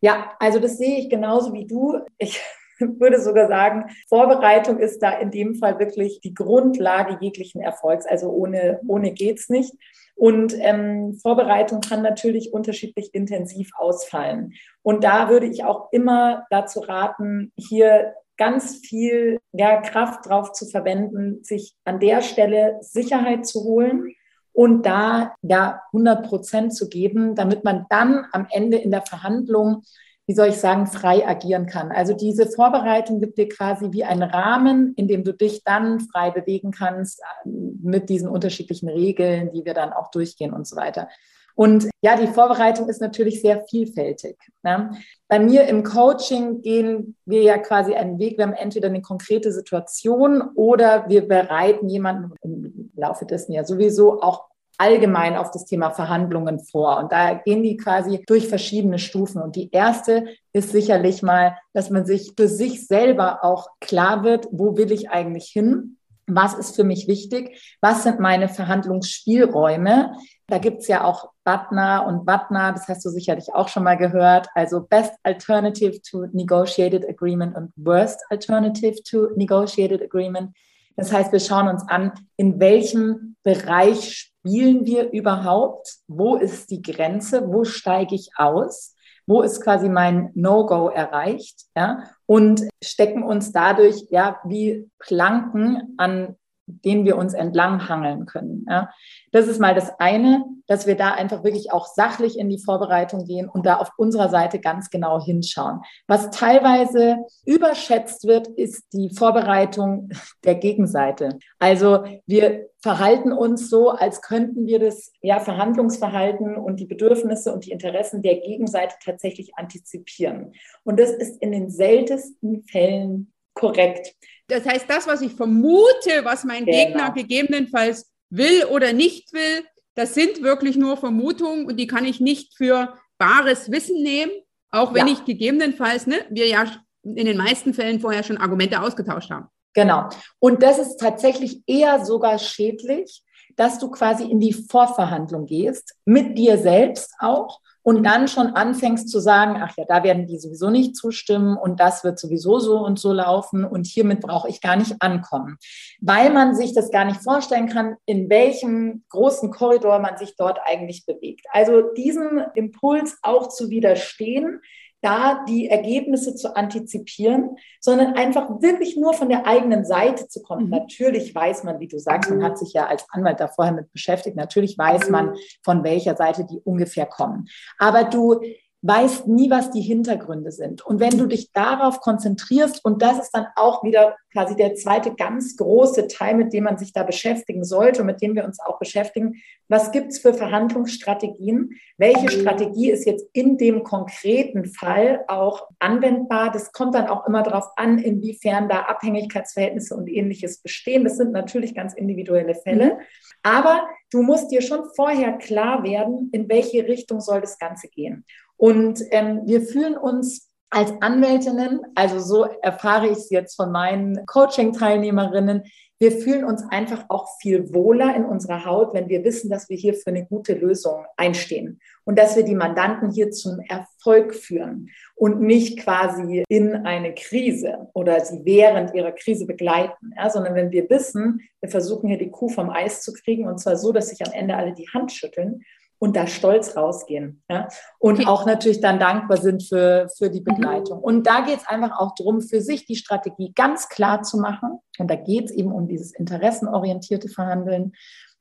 ja, also das sehe ich genauso wie du. Ich würde sogar sagen, Vorbereitung ist da in dem Fall wirklich die Grundlage jeglichen Erfolgs. Also ohne, ohne geht's nicht. Und ähm, Vorbereitung kann natürlich unterschiedlich intensiv ausfallen. Und da würde ich auch immer dazu raten, hier ganz viel ja, Kraft drauf zu verwenden, sich an der Stelle Sicherheit zu holen und da ja 100 Prozent zu geben, damit man dann am Ende in der Verhandlung, wie soll ich sagen, frei agieren kann. Also diese Vorbereitung gibt dir quasi wie einen Rahmen, in dem du dich dann frei bewegen kannst äh, mit diesen unterschiedlichen Regeln, die wir dann auch durchgehen und so weiter. Und ja, die Vorbereitung ist natürlich sehr vielfältig. Ne? Bei mir im Coaching gehen wir ja quasi einen Weg. Wir haben entweder eine konkrete Situation oder wir bereiten jemanden im Laufe dessen ja sowieso auch allgemein auf das Thema Verhandlungen vor. Und da gehen die quasi durch verschiedene Stufen. Und die erste ist sicherlich mal, dass man sich für sich selber auch klar wird, wo will ich eigentlich hin? Was ist für mich wichtig? Was sind meine Verhandlungsspielräume? Da gibt's ja auch Butner und Butner, das hast du sicherlich auch schon mal gehört. Also Best Alternative to Negotiated Agreement und Worst Alternative to Negotiated Agreement. Das heißt, wir schauen uns an, in welchem Bereich spielen wir überhaupt? Wo ist die Grenze? Wo steige ich aus? Wo ist quasi mein No-Go erreicht? Ja? Und stecken uns dadurch ja wie Planken an denen wir uns entlanghangeln können. Ja. Das ist mal das eine, dass wir da einfach wirklich auch sachlich in die Vorbereitung gehen und da auf unserer Seite ganz genau hinschauen. Was teilweise überschätzt wird, ist die Vorbereitung der Gegenseite. Also wir verhalten uns so, als könnten wir das ja, Verhandlungsverhalten und die Bedürfnisse und die Interessen der Gegenseite tatsächlich antizipieren. Und das ist in den seltensten Fällen korrekt. Das heißt, das, was ich vermute, was mein genau. Gegner gegebenenfalls will oder nicht will, das sind wirklich nur Vermutungen und die kann ich nicht für bares Wissen nehmen, auch wenn ja. ich gegebenenfalls, ne, wir ja in den meisten Fällen vorher schon Argumente ausgetauscht haben. Genau. Und das ist tatsächlich eher sogar schädlich, dass du quasi in die Vorverhandlung gehst, mit dir selbst auch und dann schon anfängst zu sagen, ach ja, da werden die sowieso nicht zustimmen und das wird sowieso so und so laufen und hiermit brauche ich gar nicht ankommen, weil man sich das gar nicht vorstellen kann, in welchem großen Korridor man sich dort eigentlich bewegt. Also diesem Impuls auch zu widerstehen, da die Ergebnisse zu antizipieren, sondern einfach wirklich nur von der eigenen Seite zu kommen. Mhm. Natürlich weiß man, wie du sagst, man hat sich ja als Anwalt da vorher mit beschäftigt, natürlich weiß man, mhm. von welcher Seite die ungefähr kommen. Aber du weißt nie, was die Hintergründe sind. Und wenn du dich darauf konzentrierst, und das ist dann auch wieder quasi der zweite ganz große Teil, mit dem man sich da beschäftigen sollte und mit dem wir uns auch beschäftigen, was gibt's für Verhandlungsstrategien? Welche Strategie ist jetzt in dem konkreten Fall auch anwendbar? Das kommt dann auch immer darauf an, inwiefern da Abhängigkeitsverhältnisse und ähnliches bestehen. Das sind natürlich ganz individuelle Fälle. Mhm. Aber du musst dir schon vorher klar werden, in welche Richtung soll das Ganze gehen. Und ähm, wir fühlen uns als Anwältinnen, also so erfahre ich es jetzt von meinen Coaching-Teilnehmerinnen, wir fühlen uns einfach auch viel wohler in unserer Haut, wenn wir wissen, dass wir hier für eine gute Lösung einstehen und dass wir die Mandanten hier zum Erfolg führen und nicht quasi in eine Krise oder sie während ihrer Krise begleiten, ja, sondern wenn wir wissen, wir versuchen hier die Kuh vom Eis zu kriegen und zwar so, dass sich am Ende alle die Hand schütteln und da stolz rausgehen. Ja? Und okay. auch natürlich dann dankbar sind für, für die Begleitung. Mhm. Und da geht es einfach auch darum, für sich die Strategie ganz klar zu machen. Und da geht es eben um dieses interessenorientierte Verhandeln,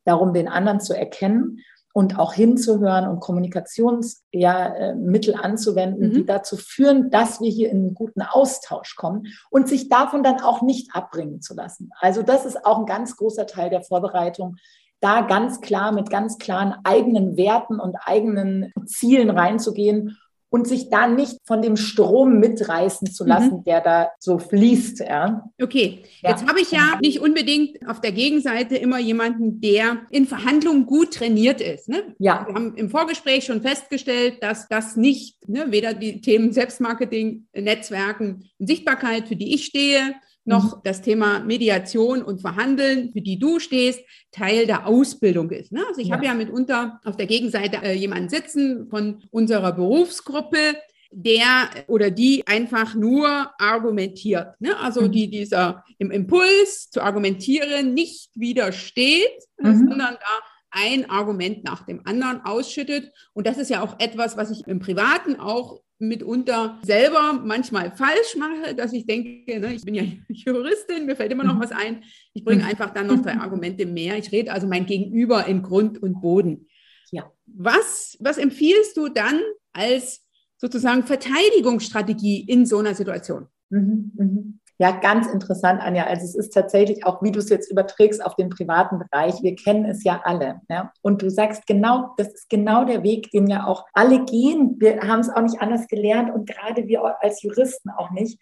darum, den anderen zu erkennen und auch hinzuhören und Kommunikationsmittel ja, äh, anzuwenden, mhm. die dazu führen, dass wir hier in einen guten Austausch kommen und sich davon dann auch nicht abbringen zu lassen. Also das ist auch ein ganz großer Teil der Vorbereitung, da ganz klar mit ganz klaren eigenen Werten und eigenen Zielen reinzugehen und sich da nicht von dem Strom mitreißen zu lassen, mhm. der da so fließt. Ja. Okay, ja. jetzt habe ich ja nicht unbedingt auf der Gegenseite immer jemanden, der in Verhandlungen gut trainiert ist. Ne? Ja. Wir haben im Vorgespräch schon festgestellt, dass das nicht, ne, weder die Themen Selbstmarketing, Netzwerken und Sichtbarkeit, für die ich stehe, noch mhm. das Thema Mediation und Verhandeln, für die du stehst, Teil der Ausbildung ist. Ne? Also ich ja. habe ja mitunter auf der Gegenseite äh, jemanden sitzen von unserer Berufsgruppe, der oder die einfach nur argumentiert. Ne? Also mhm. die dieser im Impuls zu argumentieren nicht widersteht, mhm. sondern da ein Argument nach dem anderen ausschüttet. Und das ist ja auch etwas, was ich im Privaten auch mitunter selber manchmal falsch mache, dass ich denke, ne, ich bin ja Juristin, mir fällt immer noch mhm. was ein. Ich bringe einfach dann noch drei Argumente mehr. Ich rede also mein Gegenüber in Grund und Boden. Ja. Was, was empfiehlst du dann als sozusagen Verteidigungsstrategie in so einer Situation? Mhm, mhm. Ja, ganz interessant, Anja. Also es ist tatsächlich auch, wie du es jetzt überträgst auf den privaten Bereich. Wir kennen es ja alle. Ja? Und du sagst genau, das ist genau der Weg, den ja auch alle gehen. Wir haben es auch nicht anders gelernt und gerade wir als Juristen auch nicht.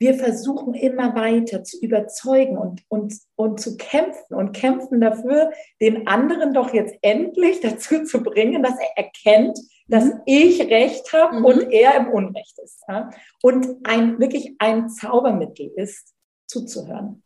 Wir versuchen immer weiter zu überzeugen und, und, und zu kämpfen und kämpfen dafür, den anderen doch jetzt endlich dazu zu bringen, dass er erkennt, dass mhm. ich Recht habe mhm. und er im Unrecht ist. Ja? Und ein wirklich ein Zaubermittel ist, zuzuhören.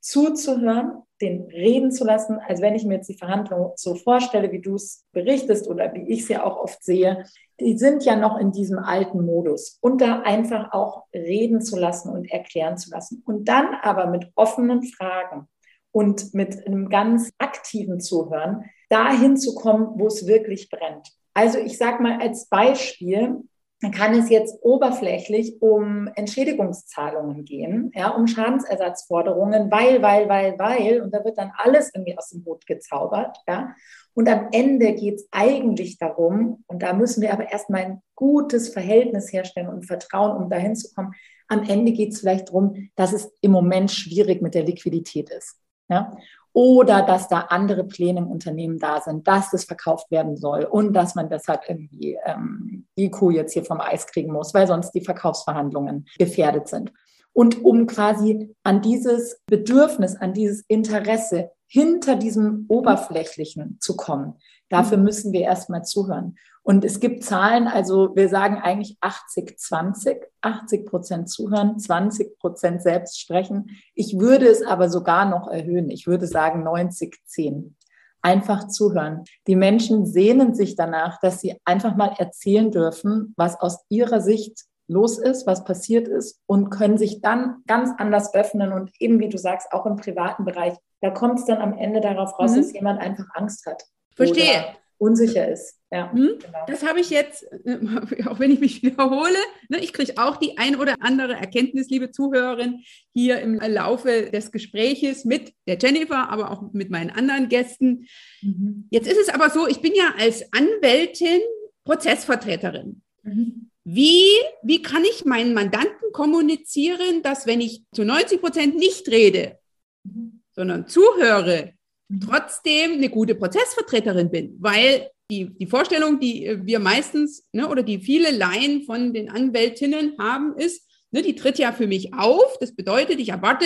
Zuzuhören, den reden zu lassen, als wenn ich mir jetzt die Verhandlung so vorstelle, wie du es berichtest oder wie ich es ja auch oft sehe, die sind ja noch in diesem alten Modus und da einfach auch reden zu lassen und erklären zu lassen und dann aber mit offenen Fragen und mit einem ganz aktiven Zuhören dahin zu kommen, wo es wirklich brennt. Also ich sage mal als Beispiel, kann es jetzt oberflächlich um Entschädigungszahlungen gehen, ja, um Schadensersatzforderungen, weil, weil, weil, weil, und da wird dann alles irgendwie aus dem Hut gezaubert, ja. Und am Ende geht es eigentlich darum, und da müssen wir aber erstmal ein gutes Verhältnis herstellen und Vertrauen, um dahin zu kommen. Am Ende geht es vielleicht darum, dass es im Moment schwierig mit der Liquidität ist. Ja? Oder dass da andere Pläne im Unternehmen da sind, dass das verkauft werden soll und dass man deshalb irgendwie ähm, die Kuh jetzt hier vom Eis kriegen muss, weil sonst die Verkaufsverhandlungen gefährdet sind. Und um quasi an dieses Bedürfnis, an dieses Interesse hinter diesem Oberflächlichen zu kommen, dafür mhm. müssen wir erstmal zuhören. Und es gibt Zahlen, also wir sagen eigentlich 80, 20, 80 Prozent zuhören, 20 Prozent selbst sprechen. Ich würde es aber sogar noch erhöhen. Ich würde sagen 90, 10. Einfach zuhören. Die Menschen sehnen sich danach, dass sie einfach mal erzählen dürfen, was aus ihrer Sicht los ist, was passiert ist und können sich dann ganz anders öffnen und eben, wie du sagst, auch im privaten Bereich, da kommt es dann am Ende darauf raus, mhm. dass jemand einfach Angst hat. Verstehe unsicher ist. Ja, hm, genau. Das habe ich jetzt, äh, auch wenn ich mich wiederhole, ne, ich kriege auch die ein oder andere Erkenntnis, liebe Zuhörerin, hier im Laufe des Gespräches mit der Jennifer, aber auch mit meinen anderen Gästen. Mhm. Jetzt ist es aber so, ich bin ja als Anwältin Prozessvertreterin. Mhm. Wie, wie kann ich meinen Mandanten kommunizieren, dass wenn ich zu 90 Prozent nicht rede, mhm. sondern zuhöre, trotzdem eine gute Prozessvertreterin bin, weil die, die Vorstellung, die äh, wir meistens ne, oder die viele Laien von den Anwältinnen haben, ist, ne, die tritt ja für mich auf. Das bedeutet, ich erwarte,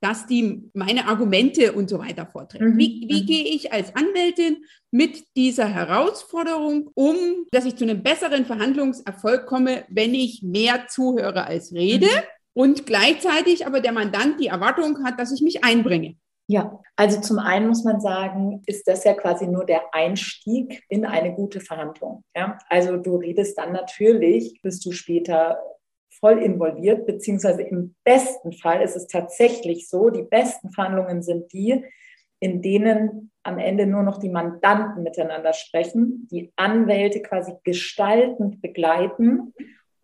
dass die meine Argumente und so weiter vorträgt. Mhm. Wie, wie mhm. gehe ich als Anwältin mit dieser Herausforderung um, dass ich zu einem besseren Verhandlungserfolg komme, wenn ich mehr zuhöre als rede mhm. und gleichzeitig aber der Mandant die Erwartung hat, dass ich mich einbringe? Ja, also zum einen muss man sagen, ist das ja quasi nur der Einstieg in eine gute Verhandlung. Ja? Also du redest dann natürlich, bist du später voll involviert, beziehungsweise im besten Fall ist es tatsächlich so, die besten Verhandlungen sind die, in denen am Ende nur noch die Mandanten miteinander sprechen, die Anwälte quasi gestaltend begleiten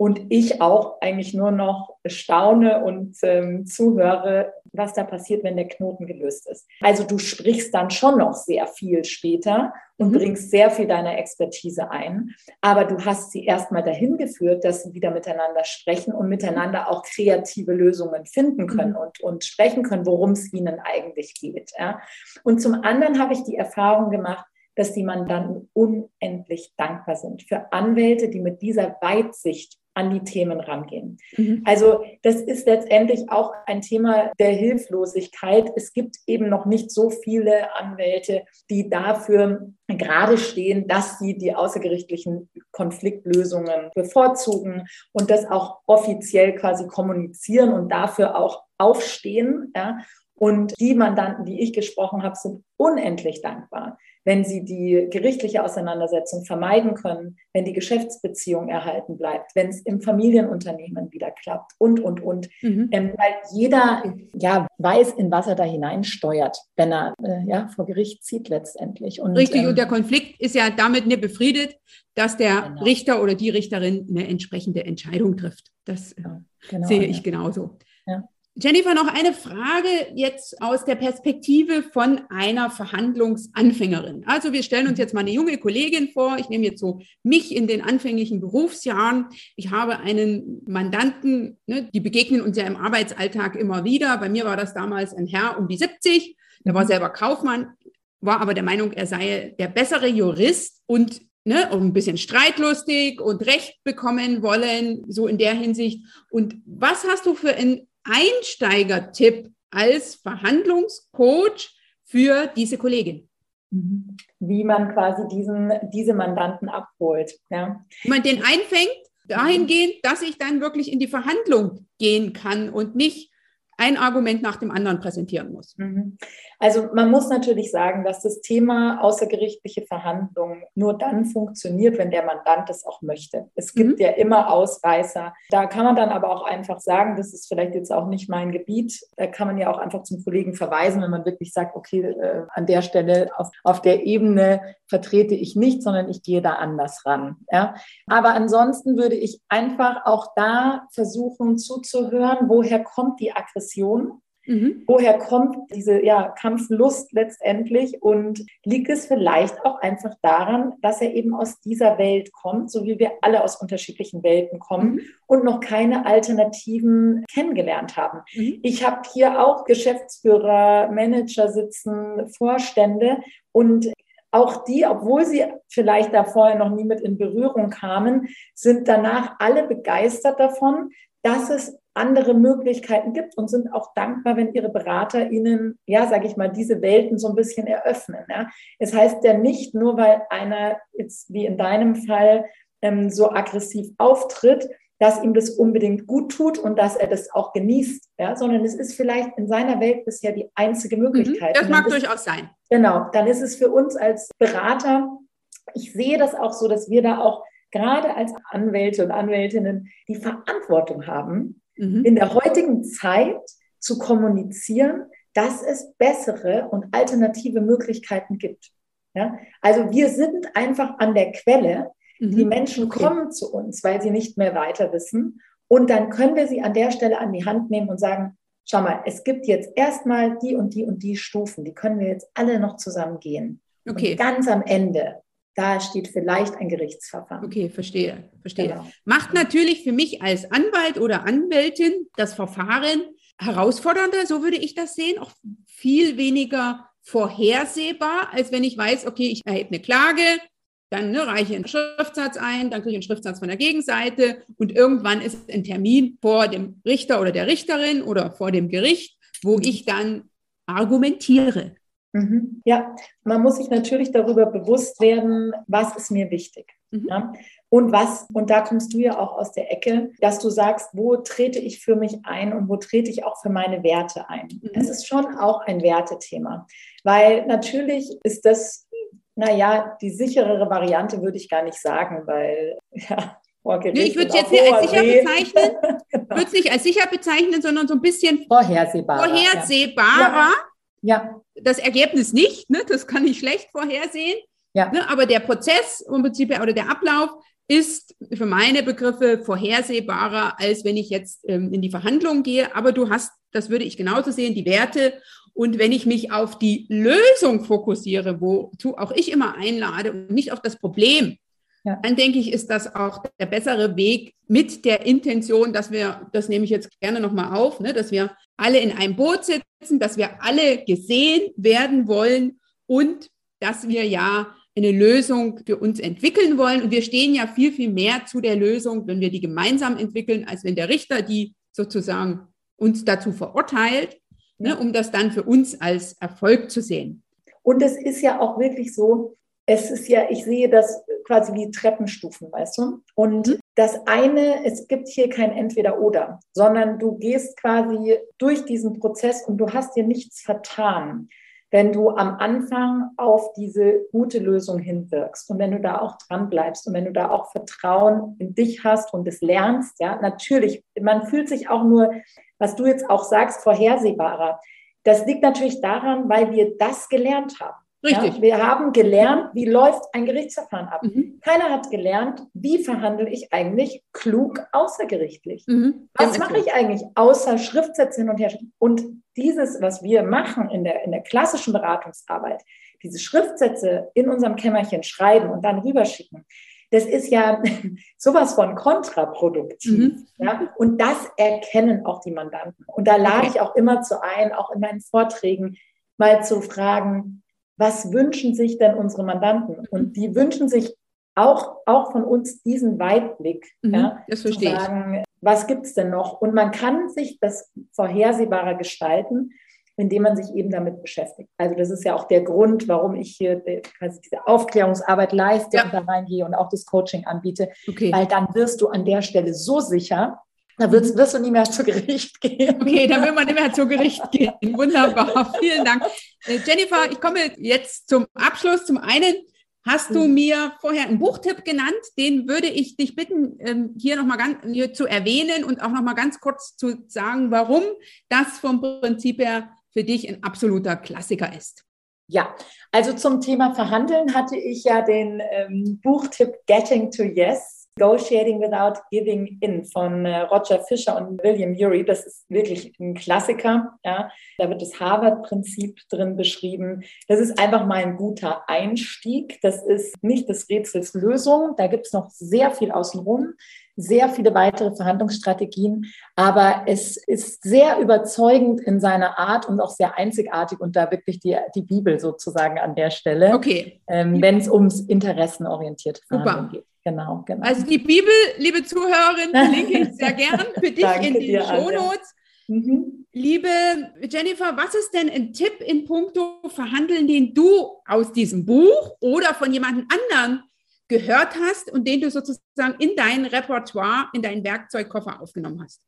und ich auch eigentlich nur noch staune und ähm, zuhöre, was da passiert, wenn der Knoten gelöst ist. Also du sprichst dann schon noch sehr viel später und mhm. bringst sehr viel deiner Expertise ein, aber du hast sie erstmal dahin geführt, dass sie wieder miteinander sprechen und miteinander auch kreative Lösungen finden können mhm. und, und sprechen können, worum es ihnen eigentlich geht. Ja. Und zum anderen habe ich die Erfahrung gemacht, dass die Mandanten unendlich dankbar sind für Anwälte, die mit dieser Weitsicht an die Themen rangehen. Mhm. Also das ist letztendlich auch ein Thema der Hilflosigkeit. Es gibt eben noch nicht so viele Anwälte, die dafür gerade stehen, dass sie die außergerichtlichen Konfliktlösungen bevorzugen und das auch offiziell quasi kommunizieren und dafür auch aufstehen. Ja. Und die Mandanten, die ich gesprochen habe, sind unendlich dankbar, wenn sie die gerichtliche Auseinandersetzung vermeiden können, wenn die Geschäftsbeziehung erhalten bleibt, wenn es im Familienunternehmen wieder klappt und, und, und. Mhm. Ähm, weil jeder ja, weiß, in was er da hineinsteuert, wenn er äh, ja, vor Gericht zieht letztendlich. Und, Richtig, ähm, und der Konflikt ist ja damit nicht befriedet, dass der genau. Richter oder die Richterin eine entsprechende Entscheidung trifft. Das ja, genau, sehe ich ja. genauso. Ja. Jennifer, noch eine Frage jetzt aus der Perspektive von einer Verhandlungsanfängerin. Also wir stellen uns jetzt mal eine junge Kollegin vor. Ich nehme jetzt so mich in den anfänglichen Berufsjahren. Ich habe einen Mandanten, ne, die begegnen uns ja im Arbeitsalltag immer wieder. Bei mir war das damals ein Herr um die 70. Der war selber Kaufmann, war aber der Meinung, er sei der bessere Jurist und ne, ein bisschen streitlustig und Recht bekommen wollen, so in der Hinsicht. Und was hast du für ein Einsteigertipp als Verhandlungscoach für diese Kollegin? Mhm. Wie man quasi diesen, diese Mandanten abholt. Ja. Wie man den einfängt, dahingehend, dass ich dann wirklich in die Verhandlung gehen kann und nicht ein Argument nach dem anderen präsentieren muss. Mhm. Also man muss natürlich sagen, dass das Thema außergerichtliche Verhandlungen nur dann funktioniert, wenn der Mandant es auch möchte. Es gibt mhm. ja immer Ausreißer. Da kann man dann aber auch einfach sagen, das ist vielleicht jetzt auch nicht mein Gebiet. Da kann man ja auch einfach zum Kollegen verweisen, wenn man wirklich sagt, okay, äh, an der Stelle, auf, auf der Ebene vertrete ich nicht, sondern ich gehe da anders ran. Ja? Aber ansonsten würde ich einfach auch da versuchen zuzuhören, woher kommt die Aggression? Mhm. Woher kommt diese ja, Kampflust letztendlich? Und liegt es vielleicht auch einfach daran, dass er eben aus dieser Welt kommt, so wie wir alle aus unterschiedlichen Welten kommen mhm. und noch keine Alternativen kennengelernt haben? Mhm. Ich habe hier auch Geschäftsführer, Manager sitzen, Vorstände und auch die, obwohl sie vielleicht da vorher noch nie mit in Berührung kamen, sind danach alle begeistert davon, dass es andere Möglichkeiten gibt und sind auch dankbar, wenn ihre Berater ihnen, ja, sage ich mal, diese Welten so ein bisschen eröffnen. Ja. Es heißt ja nicht nur, weil einer jetzt wie in deinem Fall ähm, so aggressiv auftritt, dass ihm das unbedingt gut tut und dass er das auch genießt, ja, sondern es ist vielleicht in seiner Welt bisher die einzige mhm, Möglichkeit. Das mag durchaus sein. Genau, dann ist es für uns als Berater, ich sehe das auch so, dass wir da auch gerade als Anwälte und Anwältinnen die Verantwortung haben, mhm. in der heutigen Zeit zu kommunizieren, dass es bessere und alternative Möglichkeiten gibt. Ja? Also wir sind einfach an der Quelle Mhm. Die Menschen okay. kommen zu uns, weil sie nicht mehr weiter wissen. Und dann können wir sie an der Stelle an die Hand nehmen und sagen, schau mal, es gibt jetzt erstmal die und die und die Stufen, die können wir jetzt alle noch zusammen gehen. Okay. Und ganz am Ende, da steht vielleicht ein Gerichtsverfahren. Okay, verstehe, verstehe. Genau. Macht natürlich für mich als Anwalt oder Anwältin das Verfahren herausfordernder, so würde ich das sehen, auch viel weniger vorhersehbar, als wenn ich weiß, okay, ich erhebe eine Klage, dann ne, reiche ich einen Schriftsatz ein, dann kriege ich einen Schriftsatz von der Gegenseite und irgendwann ist ein Termin vor dem Richter oder der Richterin oder vor dem Gericht, wo ich dann argumentiere. Mhm. Ja, man muss sich natürlich darüber bewusst werden, was ist mir wichtig. Mhm. Ja? Und was, und da kommst du ja auch aus der Ecke, dass du sagst, wo trete ich für mich ein und wo trete ich auch für meine Werte ein. Mhm. Es ist schon auch ein Wertethema, weil natürlich ist das naja, die sicherere Variante würde ich gar nicht sagen, weil ja, Nee, ich würde es jetzt nicht als sicher bezeichnen, genau. würde es nicht als sicher bezeichnen, sondern so ein bisschen vorhersehbarer. vorhersehbarer. Ja. ja. Das Ergebnis nicht, ne? das kann ich schlecht vorhersehen. Ja. Ne? Aber der Prozess im Prinzip oder der Ablauf, ist für meine Begriffe vorhersehbarer, als wenn ich jetzt ähm, in die Verhandlungen gehe. Aber du hast, das würde ich genauso sehen, die Werte. Und wenn ich mich auf die Lösung fokussiere, wozu auch ich immer einlade und nicht auf das Problem, ja. dann denke ich, ist das auch der bessere Weg mit der Intention, dass wir, das nehme ich jetzt gerne nochmal auf, ne, dass wir alle in einem Boot sitzen, dass wir alle gesehen werden wollen und dass wir ja eine Lösung für uns entwickeln wollen. Und wir stehen ja viel, viel mehr zu der Lösung, wenn wir die gemeinsam entwickeln, als wenn der Richter die sozusagen uns dazu verurteilt, ne, um das dann für uns als Erfolg zu sehen. Und es ist ja auch wirklich so, es ist ja, ich sehe das quasi wie Treppenstufen, weißt du? Und mhm. das eine, es gibt hier kein Entweder-Oder, sondern du gehst quasi durch diesen Prozess und du hast dir nichts vertan wenn du am Anfang auf diese gute Lösung hinwirkst und wenn du da auch dran bleibst und wenn du da auch Vertrauen in dich hast und es lernst, ja, natürlich, man fühlt sich auch nur, was du jetzt auch sagst, vorhersehbarer. Das liegt natürlich daran, weil wir das gelernt haben. Richtig. Ja, wir haben gelernt, wie läuft ein Gerichtsverfahren ab. Mhm. Keiner hat gelernt, wie verhandle ich eigentlich klug außergerichtlich. Mhm. Was mache ich eigentlich außer Schriftsätze hin und her? Und dieses, was wir machen in der, in der klassischen Beratungsarbeit, diese Schriftsätze in unserem Kämmerchen schreiben und dann rüberschicken, das ist ja sowas von kontraproduktiv. Mhm. Ja? Und das erkennen auch die Mandanten. Und da lade ich auch immer zu ein, auch in meinen Vorträgen, mal zu fragen, was wünschen sich denn unsere Mandanten? Und die wünschen sich auch, auch von uns diesen Weitblick. Mhm, ja, das verstehe sagen, ich. Was gibt es denn noch? Und man kann sich das vorhersehbarer gestalten, indem man sich eben damit beschäftigt. Also das ist ja auch der Grund, warum ich hier quasi diese Aufklärungsarbeit leiste ja. und da reingehe und auch das Coaching anbiete, okay. weil dann wirst du an der Stelle so sicher, da wirst, wirst, du nie mehr zu Gericht gehen. Okay, dann will man nicht mehr zu Gericht gehen. Wunderbar, vielen Dank. Äh, Jennifer, ich komme jetzt zum Abschluss. Zum einen hast du mhm. mir vorher einen Buchtipp genannt, den würde ich dich bitten, ähm, hier nochmal ganz hier zu erwähnen und auch nochmal ganz kurz zu sagen, warum das vom Prinzip her für dich ein absoluter Klassiker ist. Ja, also zum Thema Verhandeln hatte ich ja den ähm, Buchtipp Getting to Yes Negotiating Without Giving In von äh, Roger Fisher und William Ury. Das ist wirklich ein Klassiker. Ja. Da wird das Harvard-Prinzip drin beschrieben. Das ist einfach mal ein guter Einstieg. Das ist nicht des Rätsels Lösung. Da gibt es noch sehr viel außenrum sehr viele weitere Verhandlungsstrategien, aber es ist sehr überzeugend in seiner Art und auch sehr einzigartig und da wirklich die, die Bibel sozusagen an der Stelle, okay. ähm, wenn es ums interessenorientierte Verhandeln Super. geht. Genau, genau. Also die Bibel, liebe Zuhörerin, verlinke ich sehr gern für dich in den Shownotes. Mhm. Liebe Jennifer, was ist denn ein Tipp in puncto Verhandeln, den du aus diesem Buch oder von jemand anderen gehört hast und den du sozusagen in dein Repertoire, in deinen Werkzeugkoffer aufgenommen hast?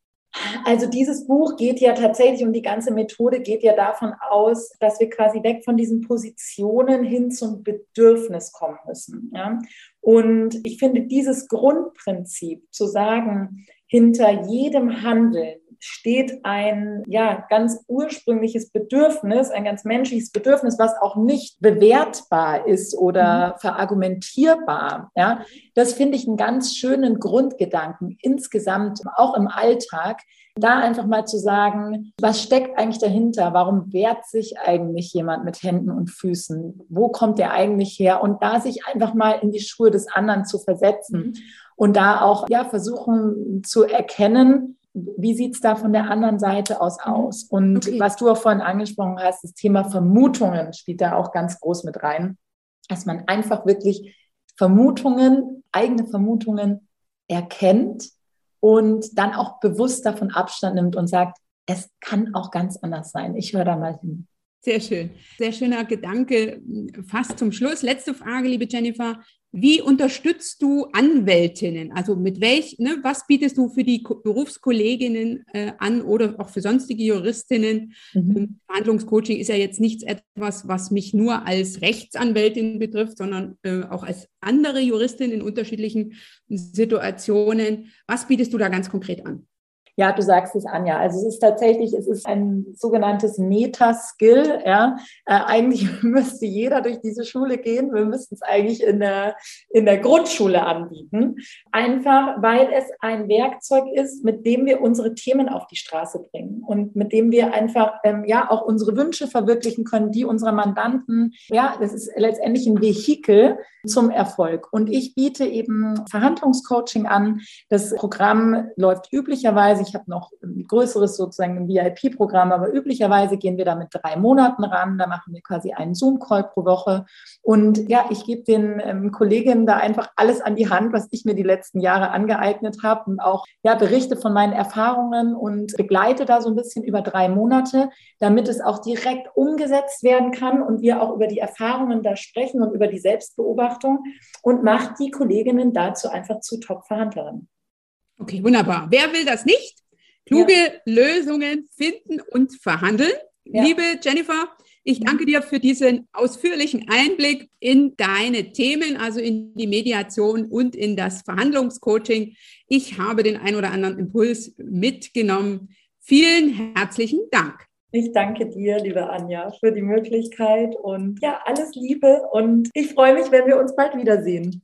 Also dieses Buch geht ja tatsächlich und die ganze Methode geht ja davon aus, dass wir quasi weg von diesen Positionen hin zum Bedürfnis kommen müssen. Ja? Und ich finde dieses Grundprinzip zu sagen, hinter jedem Handeln steht ein ja ganz ursprüngliches Bedürfnis, ein ganz menschliches Bedürfnis, was auch nicht bewertbar ist oder mhm. verargumentierbar. Ja, das finde ich einen ganz schönen Grundgedanken insgesamt auch im Alltag, da einfach mal zu sagen, was steckt eigentlich dahinter? Warum wehrt sich eigentlich jemand mit Händen und Füßen? Wo kommt der eigentlich her? Und da sich einfach mal in die Schuhe des anderen zu versetzen mhm. und da auch ja versuchen zu erkennen, wie sieht es da von der anderen Seite aus mhm. aus? Und okay. was du auch vorhin angesprochen hast, das Thema Vermutungen spielt da auch ganz groß mit rein, dass man einfach wirklich Vermutungen, eigene Vermutungen erkennt und dann auch bewusst davon Abstand nimmt und sagt, es kann auch ganz anders sein. Ich höre da mal hin. Sehr schön. Sehr schöner Gedanke. Fast zum Schluss. Letzte Frage, liebe Jennifer. Wie unterstützt du Anwältinnen? Also mit welch, ne, was bietest du für die Berufskolleginnen äh, an oder auch für sonstige Juristinnen? Mhm. Verhandlungscoaching ist ja jetzt nichts etwas, was mich nur als Rechtsanwältin betrifft, sondern äh, auch als andere Juristin in unterschiedlichen Situationen. Was bietest du da ganz konkret an? Ja, du sagst es, Anja. Also es ist tatsächlich, es ist ein sogenanntes Meta-Skill. Ja. Äh, eigentlich müsste jeder durch diese Schule gehen. Wir müssten es eigentlich in der, in der Grundschule anbieten. Einfach, weil es ein Werkzeug ist, mit dem wir unsere Themen auf die Straße bringen und mit dem wir einfach ähm, ja auch unsere Wünsche verwirklichen können, die unserer Mandanten. Ja, das ist letztendlich ein Vehikel zum Erfolg. Und ich biete eben Verhandlungscoaching an. Das Programm läuft üblicherweise ich habe noch ein größeres sozusagen VIP-Programm, aber üblicherweise gehen wir da mit drei Monaten ran. Da machen wir quasi einen Zoom-Call pro Woche. Und ja, ich gebe den ähm, Kolleginnen da einfach alles an die Hand, was ich mir die letzten Jahre angeeignet habe und auch ja, berichte von meinen Erfahrungen und begleite da so ein bisschen über drei Monate, damit es auch direkt umgesetzt werden kann und wir auch über die Erfahrungen da sprechen und über die Selbstbeobachtung und macht die Kolleginnen dazu einfach zu Top-Verhandlerinnen. Okay, wunderbar. Wer will das nicht? Kluge ja. Lösungen finden und verhandeln. Ja. Liebe Jennifer, ich mhm. danke dir für diesen ausführlichen Einblick in deine Themen, also in die Mediation und in das Verhandlungscoaching. Ich habe den ein oder anderen Impuls mitgenommen. Vielen herzlichen Dank. Ich danke dir, liebe Anja, für die Möglichkeit und ja, alles Liebe und ich freue mich, wenn wir uns bald wiedersehen.